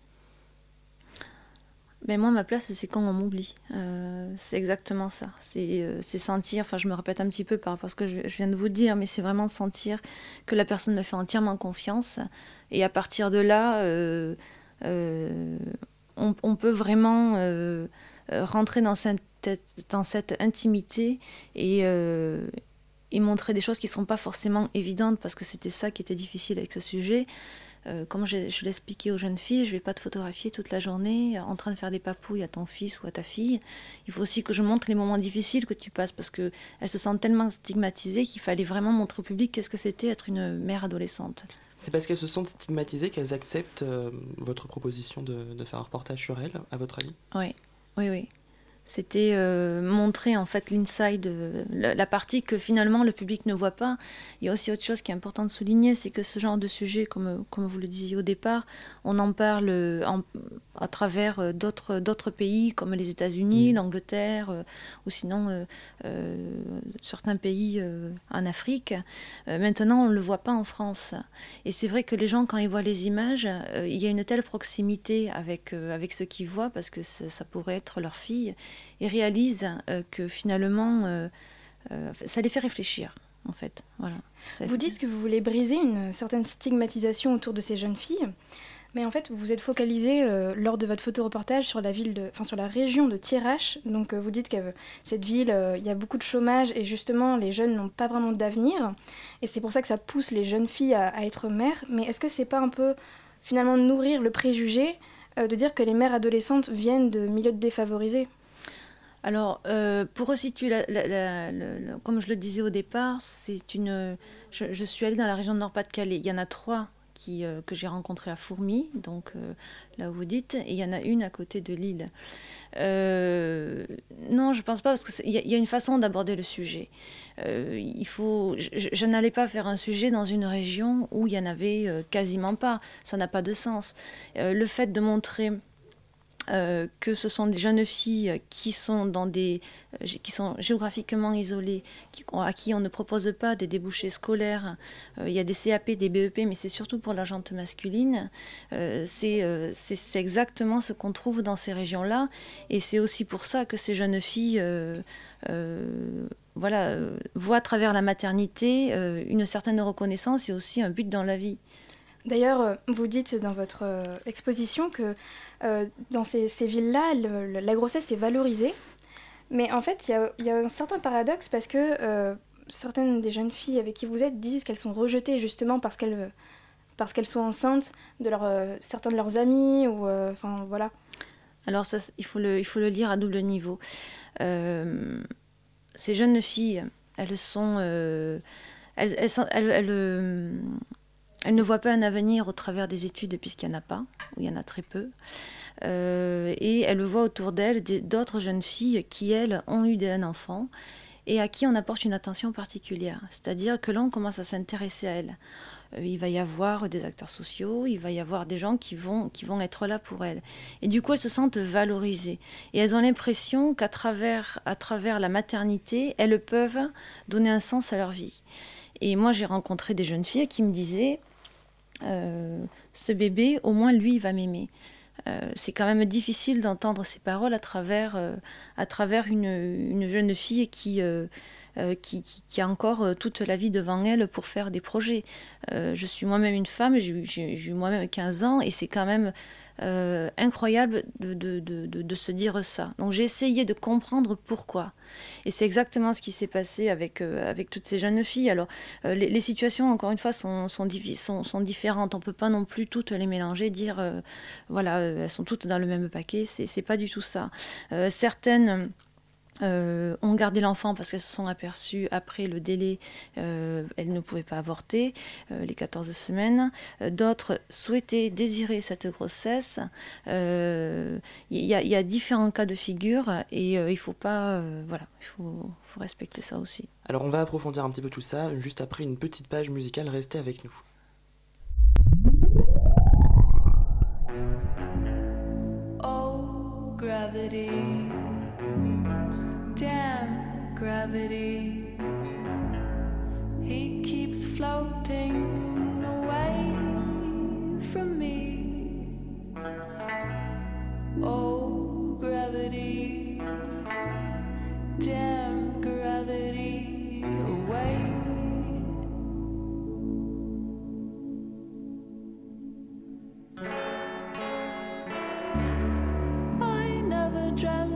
Mais moi, ma place, c'est quand on m'oublie. Euh, c'est exactement ça. C'est euh, c'est sentir, enfin, je me répète un petit peu par rapport à ce que je, viens de vous dire, mais c'est vraiment sentir que la personne me fait entièrement confiance. Et à partir de là, euh, on, peut vraiment rentrer dans cette, intimité et, et montrer des choses qui ne sont pas forcément évidentes, parce que c'était ça qui était difficile avec ce sujet. Euh, comme je, je l'expliquais aux jeunes filles, je ne vais pas te photographier toute la journée en train de faire des papouilles à ton fils ou à ta fille. Il faut aussi que je montre les moments difficiles que tu passes parce qu'elles se sentent tellement stigmatisées qu'il fallait vraiment montrer au public qu'est-ce que c'était être une mère adolescente. C'est parce qu'elles se sentent stigmatisées qu'elles acceptent euh, votre proposition de, de faire un reportage sur elles, à votre avis? Oui, oui, oui. C'était euh, montrer en fait l'inside, euh, la, la partie que finalement le public ne voit pas. Il y a aussi autre chose qui est important de souligner, c'est que ce genre de sujet, comme, comme vous le disiez au départ, on en parle euh, en- à travers euh, d'autres d'autres pays comme les États-Unis, l'Angleterre, euh, ou sinon euh, euh, certains pays euh, en Afrique. Euh, maintenant, on ne le voit pas en France. Et c'est vrai que les gens, quand ils voient les images, euh, il y a une telle proximité avec, euh, avec ce qu'ils voient, parce que ça, ça pourrait être leur fille, et réalisent euh, que finalement, euh, euh, ça les fait réfléchir, en fait. Voilà. Ça les Vous dites que vous voulez briser une certaine stigmatisation autour de ces jeunes filles, mais en fait vous vous êtes focalisé euh, lors de votre photoreportage sur la ville de, enfin sur la région de Thiérache. Donc euh, vous dites que euh, cette ville, il y a beaucoup de chômage et justement les jeunes n'ont pas vraiment d'avenir, et c'est pour ça que ça pousse les jeunes filles à, à être mères. Mais est-ce que c'est pas un peu finalement nourrir le préjugé de dire que les mères adolescentes viennent de milieux défavorisés? Alors, euh, pour resituer, comme je le disais au départ, c'est une. Je, suis allée dans la région de Nord-Pas-de-Calais. Il y en a trois qui, euh, que j'ai rencontrées à Fourmi, donc euh, là où vous dites, et il y en a une à côté de Lille. Non, je pense pas, parce qu'il y, y a une façon d'aborder le sujet. Il faut, je, je- n'allais pas faire un sujet dans une région où il y en avait quasiment pas. Ça n'a pas de sens. Le fait de montrer euh, que ce sont des jeunes filles qui sont dans des euh, qui sont géographiquement isolées, qui, à qui on ne propose pas des débouchés scolaires. Euh, il y a des CAP, des BEP, mais c'est surtout pour la jante masculine. C'est exactement ce qu'on trouve dans ces régions-là, et c'est aussi pour ça que ces jeunes filles voient à travers la maternité une certaine reconnaissance et aussi un but dans la vie. D'ailleurs, euh, vous dites dans votre euh, exposition que euh, dans ces, ces villes-là, le- le- la grossesse est valorisée. Mais en fait, il y a, un certain paradoxe parce que certaines des jeunes filles avec qui vous êtes disent qu'elles sont rejetées justement parce qu'elles parce qu'elles sont enceintes de certains de leurs amis ou enfin voilà. Alors il faut le, il faut le lire à double niveau. Ces jeunes filles, elles sont, elles, elles, elles ne voient pas un avenir au travers des études puisqu'il n'y en a pas, ou il y en a très peu. Euh, et elles voient autour d'elles d'autres jeunes filles qui, elles, ont eu un enfant et à qui on apporte une attention particulière. C'est-à-dire que là, on commence à s'intéresser à elles. Euh, il va y avoir des acteurs sociaux, il va y avoir des gens qui vont, qui vont être là pour elles. Et du coup, elles se sentent valorisées. Et elles ont l'impression qu'à travers, à travers la maternité, elles peuvent donner un sens à leur vie. Et moi, j'ai rencontré des jeunes filles qui me disaient, ce bébé, au moins lui, il va m'aimer. Euh, c'est quand même difficile d'entendre ces paroles à travers, euh, à travers une, une jeune fille qui, euh, euh, qui, qui- a encore euh, toute la vie devant elle pour faire des projets. Euh, je suis moi-même une femme, j'ai eu- moi-même 15 ans et c'est quand même euh, incroyable de, se dire ça. Donc j'ai essayé de comprendre pourquoi. Et c'est exactement ce qui s'est passé avec, euh, toutes ces jeunes filles. Alors euh, les, situations, encore une fois, sont, différentes. On ne peut pas non plus toutes les mélanger, dire, euh, voilà, euh, elles sont toutes dans le même paquet. C'est pas du tout ça. Euh, certaines... euh, ont gardé l'enfant parce qu'elles se sont aperçues après le délai, euh, elles ne pouvaient pas avorter, euh, les 14 semaines. Euh, D'autres souhaitaient, désirer cette grossesse. Euh, Il y, a- il y a différents cas de figure et euh, il faut pas, euh, voilà, il faut, faut respecter ça aussi. Alors on va approfondir un petit peu tout ça juste après une petite page musicale. Restez avec nous. Oh, gravity. Gravity. He keeps floating away from me. Oh, gravity. Damn gravity away. I never dreamt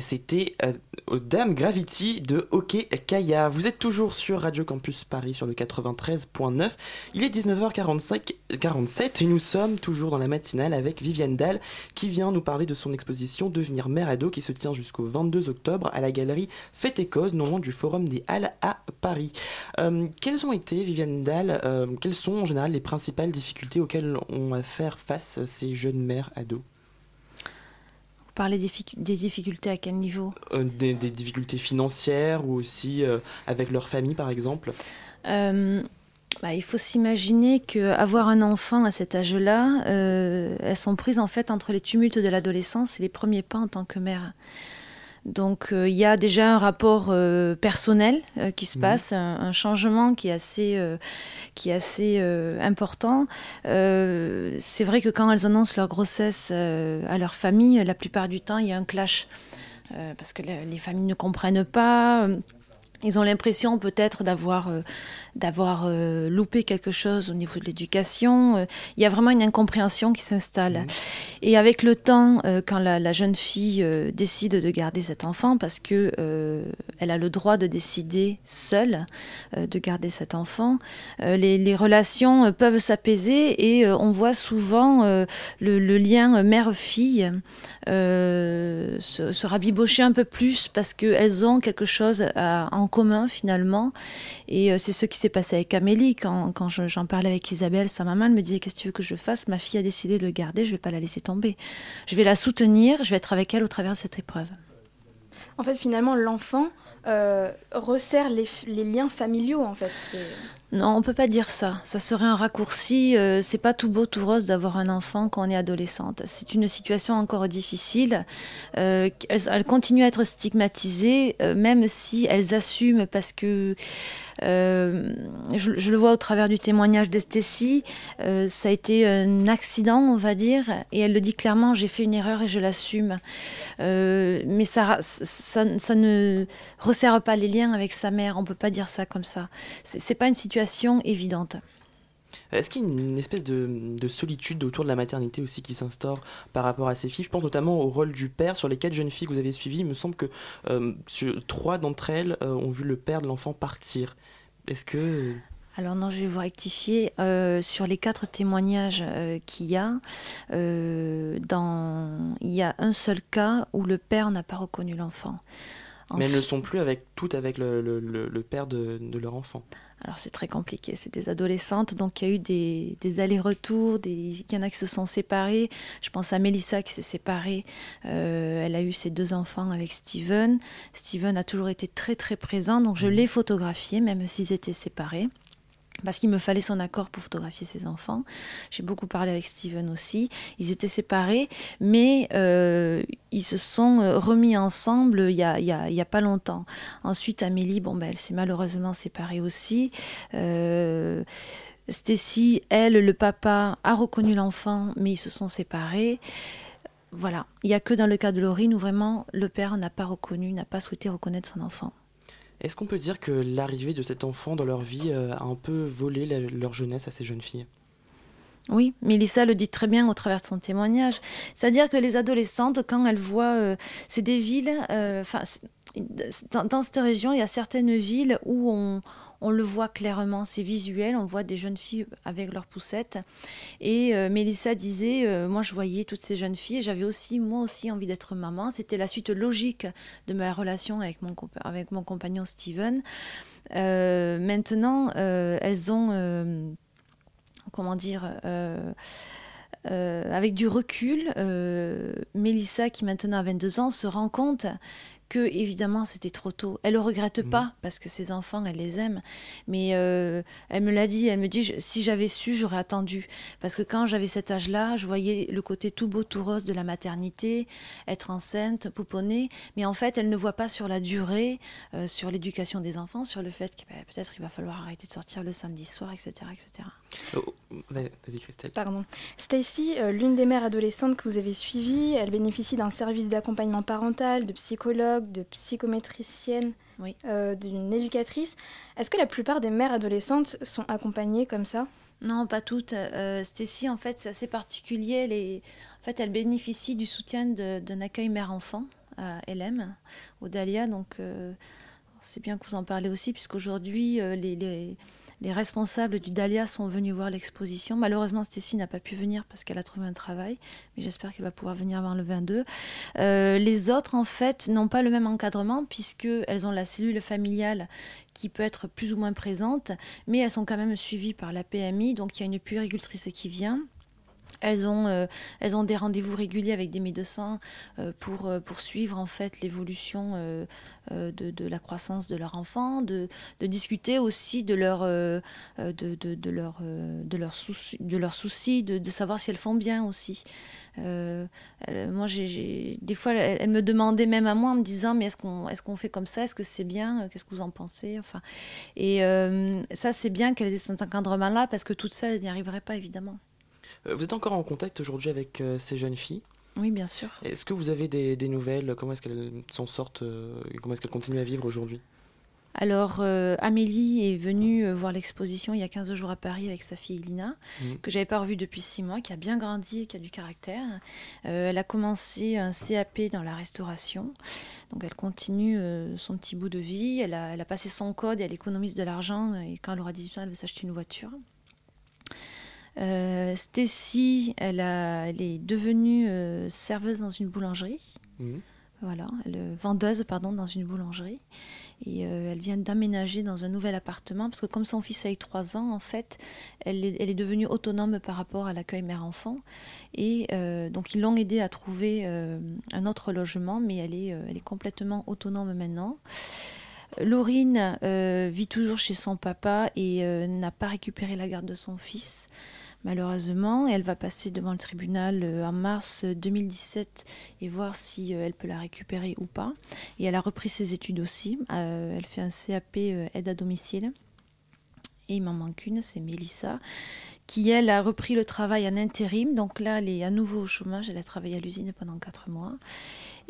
c'était euh, Dame Gravity de Hockey Kaya. Vous êtes toujours sur Radio Campus Paris sur le 93.9. Il est 19h45 47 et nous sommes toujours dans la matinale avec Viviane Dahl qui vient nous parler de son exposition Devenir mère ado qui se tient jusqu'au 22 octobre à la galerie Fête et Cause, non loin du Forum des Halles à Paris. Euh, quelles ont été, Viviane Dahl, euh, quelles sont en général les principales difficultés auxquelles ont à faire face ces jeunes mères ados? Parler des, difficu- des difficultés à quel niveau Euh, des, des difficultés financières ou aussi euh, avec leur famille par exemple Euh, bah, il faut s'imaginer qu'avoir un enfant à cet âge-là, euh, elles sont prises en fait entre les tumultes de l'adolescence et les premiers pas en tant que mère. Donc euh, il y a déjà un rapport euh, personnel euh, qui se Mhm. passe, un, un changement qui est assez, qui est assez important. C'est vrai que quand elles annoncent leur grossesse à leur famille, la plupart du temps il y a un clash parce que le- les familles ne comprennent pas. Ils ont l'impression peut-être d'avoir d'avoir euh, loupé quelque chose au niveau de l'éducation. Euh, Il y a vraiment une incompréhension qui s'installe. Et avec le temps, euh, quand la, la jeune fille décide de garder cet enfant, parce que elle a le droit de décider seule de garder cet enfant, les, les relations peuvent s'apaiser et on voit souvent le, le lien mère-fille se, se rabibocher un peu plus parce qu'elles ont quelque chose à- en commun finalement. Et c'est ce qui s'est passé avec Amélie. Quand, quand je- j'en parlais avec Isabelle, sa maman, me disait Qu'est-ce que tu veux que je fasse? Ma fille a décidé de le garder, je vais pas la laisser tomber. Je vais la soutenir, je vais être avec elle au travers de cette épreuve. En fait, finalement, l'enfant euh, resserre les, les liens familiaux, en fait. Non, on peut pas dire ça. Ça serait un raccourci. euh, c'est pas tout beau, tout rose d'avoir un enfant quand on est adolescente. C'est une situation encore difficile. Euh, elles, continuent à être stigmatisées, euh, même si elles assument parce que. euh, je, le vois au travers du témoignage de Stécie, euh, ça a été un accident, on va dire, et elle le dit clairement, j'ai fait une erreur et je l'assume. Mais ça, ça, ça ne resserre pas les liens avec sa mère, on peut pas dire ça comme ça. C'est pas une situation évidente. Est-ce qu'il y a une espèce de, de solitude autour de la maternité aussi qui s'instaure par rapport à ces filles? Je pense notamment au rôle du père sur les quatre jeunes filles que vous avez suivies. Il me semble que euh, sur- trois d'entre elles euh, ont vu le père de l'enfant partir. Est-ce que... Alors non, je vais vous rectifier. Euh, sur les quatre témoignages euh, qu'il y a, euh, dans... il y a un seul cas où le père n'a pas reconnu l'enfant. Mais elles ne sont plus avec toutes avec le, le- le- le père de, de leur enfant. Alors c'est très compliqué, c'est des adolescentes, donc il y a eu des, des allers-retours, des... il y en a qui se sont séparés. Je pense à Mélissa qui s'est séparée, Euh, elle a eu ses deux enfants avec Steven. Steven a toujours été très très présent, donc je l'ai photographié même s'ils étaient séparés. Parce qu'il me fallait son accord pour photographier ses enfants. J'ai beaucoup parlé avec Steven aussi. Ils étaient séparés, mais euh, ils se sont euh, remis ensemble il y a, a- a pas longtemps. Ensuite, Amélie, bon, ben, elle s'est malheureusement séparée aussi. Euh, Stacy, elle, le papa a reconnu l'enfant, mais ils se sont séparés. Voilà, il n'y a que dans le cas de Laurine où vraiment le père n'a pas reconnu, n'a pas souhaité reconnaître son enfant. Est-ce qu'on peut dire que l'arrivée de cet enfant dans leur vie euh, a un peu volé leur jeunesse à ces jeunes filles? Oui, Mélissa le dit très bien au travers de son témoignage. C'est-à-dire que les adolescentes, quand elles voient, euh, c'est des villes, euh, dans, cette région, il y a certaines villes où on, le voit clairement, c'est visuel, on voit des jeunes filles avec leurs poussettes. Et euh, Mélissa disait, euh, moi je voyais toutes ces jeunes filles, j'avais aussi, moi aussi, envie d'être maman. C'était la suite logique de ma relation avec mon, compagnon Steven. Euh, maintenant, euh, elles ont comment dire, avec du recul, euh, Mélissa, qui maintenant a 22 ans, se rend compte que évidemment c'était trop tôt. Elle le regrette pas parce que ses enfants, elle les aime, mais euh, elle me l'a dit. Elle me dit je- si j'avais su, j'aurais attendu parce que quand j'avais cet âge-là, je voyais le côté tout beau, tout rose de la maternité, être enceinte, pouponner, mais en fait, elle ne voit pas sur la durée, euh, sur l'éducation des enfants, sur le fait que ben, peut-être il va falloir arrêter de sortir le samedi soir, etc., etc. Oh, vas- Vas-y Christelle. Pardon. Stacy, euh, l'une des mères adolescentes que vous avez suivies, elle bénéficie d'un service d'accompagnement parental, de psychologue, de psychométricienne, euh, d'une éducatrice. Est-ce que la plupart des mères adolescentes sont accompagnées comme ça? Non, pas toutes. Euh, Stécie, en fait, c'est assez particulier. Elle, est- en fait, elle bénéficie du soutien d'un accueil mère-enfant à LM, au Dahlia. Donc, euh, c'est bien que vous en parlez aussi, puisqu'aujourd'hui, euh, les, les, les responsables du Dahlia sont venus voir l'exposition. Malheureusement, Stécie n'a pas pu venir parce qu'elle a trouvé un travail, mais j'espère qu'elle va pouvoir venir avant le 22. Euh, les autres, en fait, n'ont pas le même encadrement, puisqu'elles ont la cellule familiale qui peut être plus ou moins présente, mais elles sont quand même suivies par la PMI, donc il y a une puéricultrice qui vient. Elles ont, euh, elles ont des rendez-vous réguliers avec des médecins euh, pour, euh, suivre en fait l'évolution euh, de, la croissance de leur enfant, de, discuter aussi de leur, de, de, de leur, de leurs soucis, de, soucis de, de savoir si elles font bien aussi. Moi, des fois, elles, elles me demandaient même à moi en me disant mais est-ce qu'on, est-ce fait comme ça? Est-ce que c'est bien? Qu'est-ce que vous en pensez? Enfin, et ça, c'est bien qu'elles aient cet encadrement-là parce que toutes seules, elles n'y arriveraient pas évidemment. Euh, Vous êtes encore en contact aujourd'hui avec euh, ces jeunes filles? Oui, bien sûr. Est-ce que vous avez des, des nouvelles? Comment est-ce qu'elles s'en sortent euh, Comment est-ce qu'elles continuent à vivre aujourd'hui? Alors, euh, Amélie est venue euh, voir l'exposition il y a 15 jours à Paris avec sa fille Lina, Mhm. que j'avais pas revue depuis 6 mois, qui a bien grandi et qui a du caractère. Euh, elle a commencé un CAP dans la restauration. Donc, elle continue son petit bout de vie. Elle a, elle a passé son code et elle économise de l'argent. Et quand elle aura 18 ans, elle veut s'acheter une voiture. Euh, Stacy, elle, a- elle est devenue euh, serveuse dans une boulangerie. Mhm. Voilà, elle vendeuse pardon, dans une boulangerie. Et euh, elle vient d'aménager dans un nouvel appartement parce que comme son fils a eu 3 ans, en fait, elle est, elle est devenue autonome par rapport à l'accueil mère-enfant. Et euh, donc ils l'ont aidée à trouver euh, un autre logement, mais elle est, elle est complètement autonome maintenant. Laurine vit toujours chez son papa et n'a pas récupéré la garde de son fils malheureusement. Elle va passer devant le tribunal euh, en mars 2017 et voir si euh, elle peut la récupérer ou pas. Et elle a repris ses études aussi. Euh, elle fait un CAP aide à domicile. Et il m'en manque une, c'est Mélissa, qui elle a repris le travail en intérim. Donc là, elle est à nouveau au chômage. Elle a travaillé à l'usine pendant quatre mois.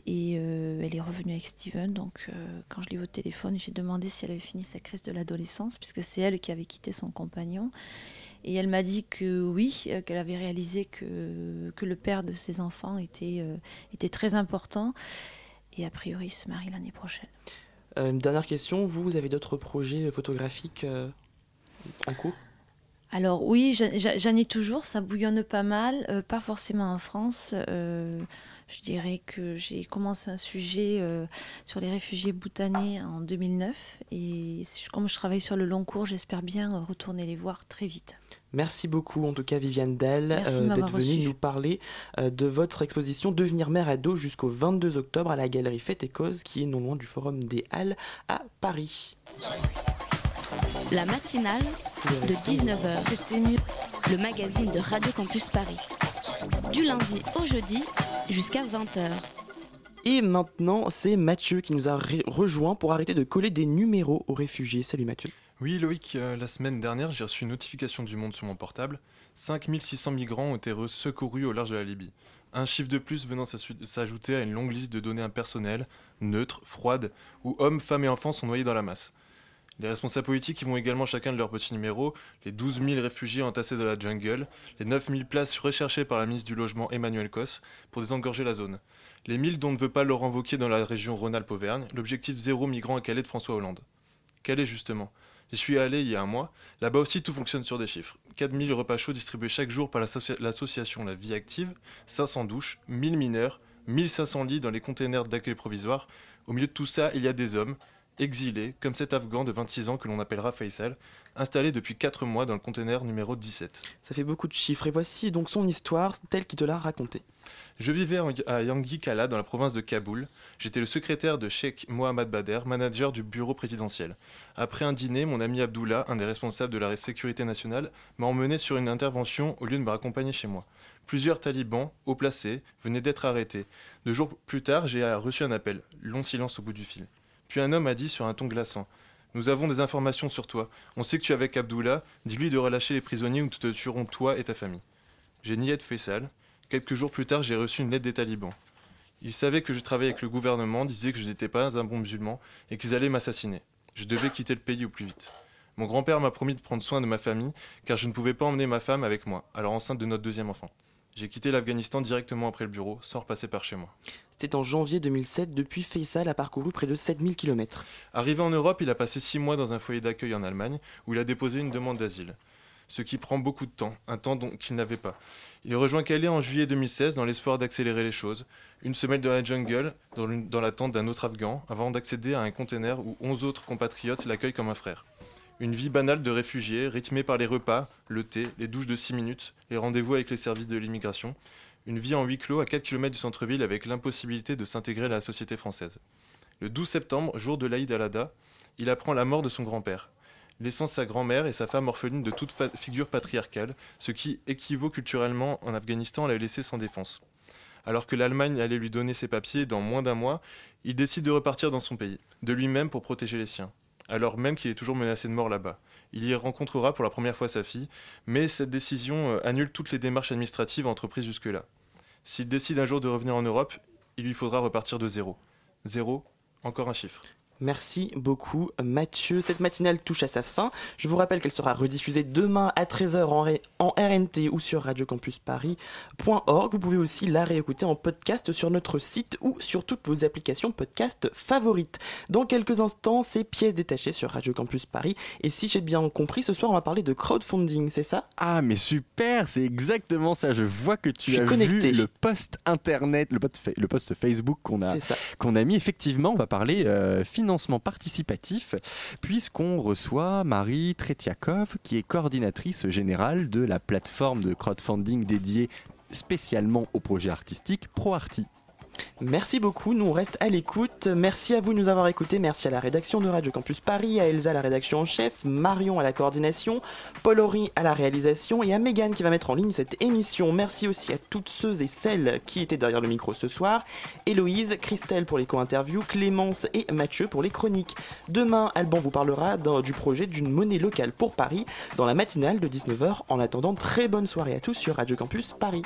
Et elle est revenue avec Steven. Donc quand je l'ai eu au téléphone, j'ai demandé si elle avait fini sa crise de l'adolescence, puisque c'est elle qui avait quitté son compagnon. Et elle m'a dit que oui, euh, qu'elle avait réalisé que, que le père de ses enfants était, euh, était très important. Et a priori, il se marie l'année prochaine. Euh, Une dernière question, vous, vous avez d'autres projets photographiques en cours? Alors oui, j'en- ai toujours, ça bouillonne pas mal, euh, pas forcément en France. euh, je dirais que j'ai commencé un sujet euh, sur les réfugiés bhoutanais en 2009 et comme je travaille sur le long cours, j'espère bien retourner les voir très vite. Merci beaucoup en tout cas Viviane Dahl Merci de euh, m'avoir d'être venue nous parler euh, de votre exposition Devenir mère ado jusqu'au 22 octobre à la galerie Fête et Cause qui est non loin du Forum des Halles à Paris. La matinale de 19h. C'était mieux. Le magazine de Radio Campus Paris. Du lundi au jeudi jusqu'à 20h. Et maintenant, c'est Mathieu qui nous a rejoint pour arrêter de coller des numéros aux réfugiés. Salut Mathieu. Oui, Loïc, euh, la semaine dernière, j'ai reçu une notification du Monde sur mon portable. 5600 migrants ont été secourus au large de la Libye. Un chiffre de plus venant s'ajouter à une longue liste de données impersonnelles, neutres, froides, où hommes, femmes et enfants sont noyés dans la masse. Les responsables politiques y vont également chacun de leur petit numéro, les 12 000 réfugiés entassés dans la jungle, les 9 000 places recherchées par la ministre du Logement Emmanuel Cos pour désengorger la zone, les 1000 dont ne veut pas Laurent Wauquiez dans la région Rhône-Alpes-Auvergne, l'objectif zéro migrant à Calais de François Hollande. Calais justement. J'y suis allé il y a un mois. Là-bas aussi, tout fonctionne sur des chiffres. 4000 repas chauds distribués chaque jour par l'associa- l'association La Vie Active, 500 douches, 1000 mineurs, 1500 lits dans les containers d'accueil provisoire. Au milieu de tout ça, il y a des hommes, exilés, comme cet Afghan de 26 ans que l'on appellera Faisal, installé depuis 4 mois dans le container numéro 17. Ça fait beaucoup de chiffres et voici donc son histoire telle qu'il te l'a racontée. Je vivais à Yangi Kala, dans la province de Kaboul. J'étais le secrétaire de Sheikh Mohamed Bader, manager du bureau présidentiel. Après un dîner, mon ami Abdullah, un des responsables de la sécurité nationale, m'a emmené sur une intervention au lieu de me raccompagner chez moi. Plusieurs talibans, haut placés, venaient d'être arrêtés. Deux jours plus tard, j'ai reçu un appel. Long silence au bout du fil. Puis un homme a dit sur un ton glaçant Nous avons des informations sur toi. On sait que tu es avec Abdullah. Dis-lui de relâcher les prisonniers ou nous te tuerons toi et ta famille. J'ai nié de Faisal. Quelques jours plus tard, j'ai reçu une lettre des talibans. Ils savaient que je travaillais avec le gouvernement, disaient que je n'étais pas un bon musulman et qu'ils allaient m'assassiner. Je devais quitter le pays au plus vite. Mon grand-père m'a promis de prendre soin de ma famille car je ne pouvais pas emmener ma femme avec moi, alors enceinte de notre deuxième enfant. J'ai quitté l'Afghanistan directement après le bureau, sans repasser par chez moi. C'était en janvier 2007, depuis Faisal a parcouru près de 7000 km. Arrivé en Europe, il a passé six mois dans un foyer d'accueil en Allemagne, où il a déposé une demande d'asile. Ce qui prend beaucoup de temps, un temps dont- qu'il n'avait pas. Il rejoint Calais en juillet 2016 dans l'espoir d'accélérer les choses. Une semaine dans la jungle, dans, l'une- dans la tente d'un autre Afghan, avant d'accéder à un container où 11 autres compatriotes l'accueillent comme un frère. Une vie banale de réfugiés, rythmée par les repas, le thé, les douches de 6 minutes, les rendez-vous avec les services de l'immigration. Une vie en huis clos à 4 km du centre-ville avec l'impossibilité de s'intégrer à la société française. Le 12 septembre, jour de l'Aïd al-Adha, il apprend la mort de son grand-père, laissant sa grand-mère et sa femme orphelines de toute figure patriarcale, ce qui équivaut culturellement en Afghanistan à la laisser sans défense. Alors que l'Allemagne allait lui donner ses papiers dans moins d'un mois, il décide de repartir dans son pays, de lui-même pour protéger les siens, alors même qu'il est toujours menacé de mort là-bas. Il y rencontrera pour la première fois sa fille, mais cette décision euh, annule toutes les démarches administratives entreprises jusque-là. S'il décide un jour de revenir en Europe, il lui faudra repartir de zéro. Zéro, encore un chiffre. Merci beaucoup Mathieu. Cette matinale touche à sa fin. Je vous rappelle qu'elle sera rediffusée demain à 13h en, RNT ou sur radiocampusparis.org. Vous pouvez aussi la réécouter en podcast sur notre site ou sur toutes vos applications podcast favorites. Dans quelques instants, c'est pièces détachées sur Radio Campus Paris. Et si j'ai bien compris, ce soir on va parler de crowdfunding, c'est ça? Ah mais super, c'est exactement ça. Je vois que tu Je as connecté. vu le post internet, le post, fa- le post Facebook qu'on a qu'on a mis. Effectivement, on va parler euh, financement participatif puisqu'on reçoit Marie Tretiakov qui est coordinatrice générale de la plateforme de crowdfunding dédiée spécialement au projet artistique ProArty. Merci beaucoup, nous on reste à l'écoute. Merci à vous de nous avoir écoutés, merci à la rédaction de Radio Campus Paris, à Elsa la rédaction en chef, Marion à la coordination, Paul Horry à la réalisation et à Megan qui va mettre en ligne cette émission. Merci aussi à toutes ceux et celles qui étaient derrière le micro ce soir, Héloïse, Christelle pour les co-interviews, Clémence et Mathieu pour les chroniques. Demain, Alban vous parlera du projet d'une monnaie locale pour Paris dans la matinale de 19h. En attendant, très bonne soirée à tous sur Radio Campus Paris.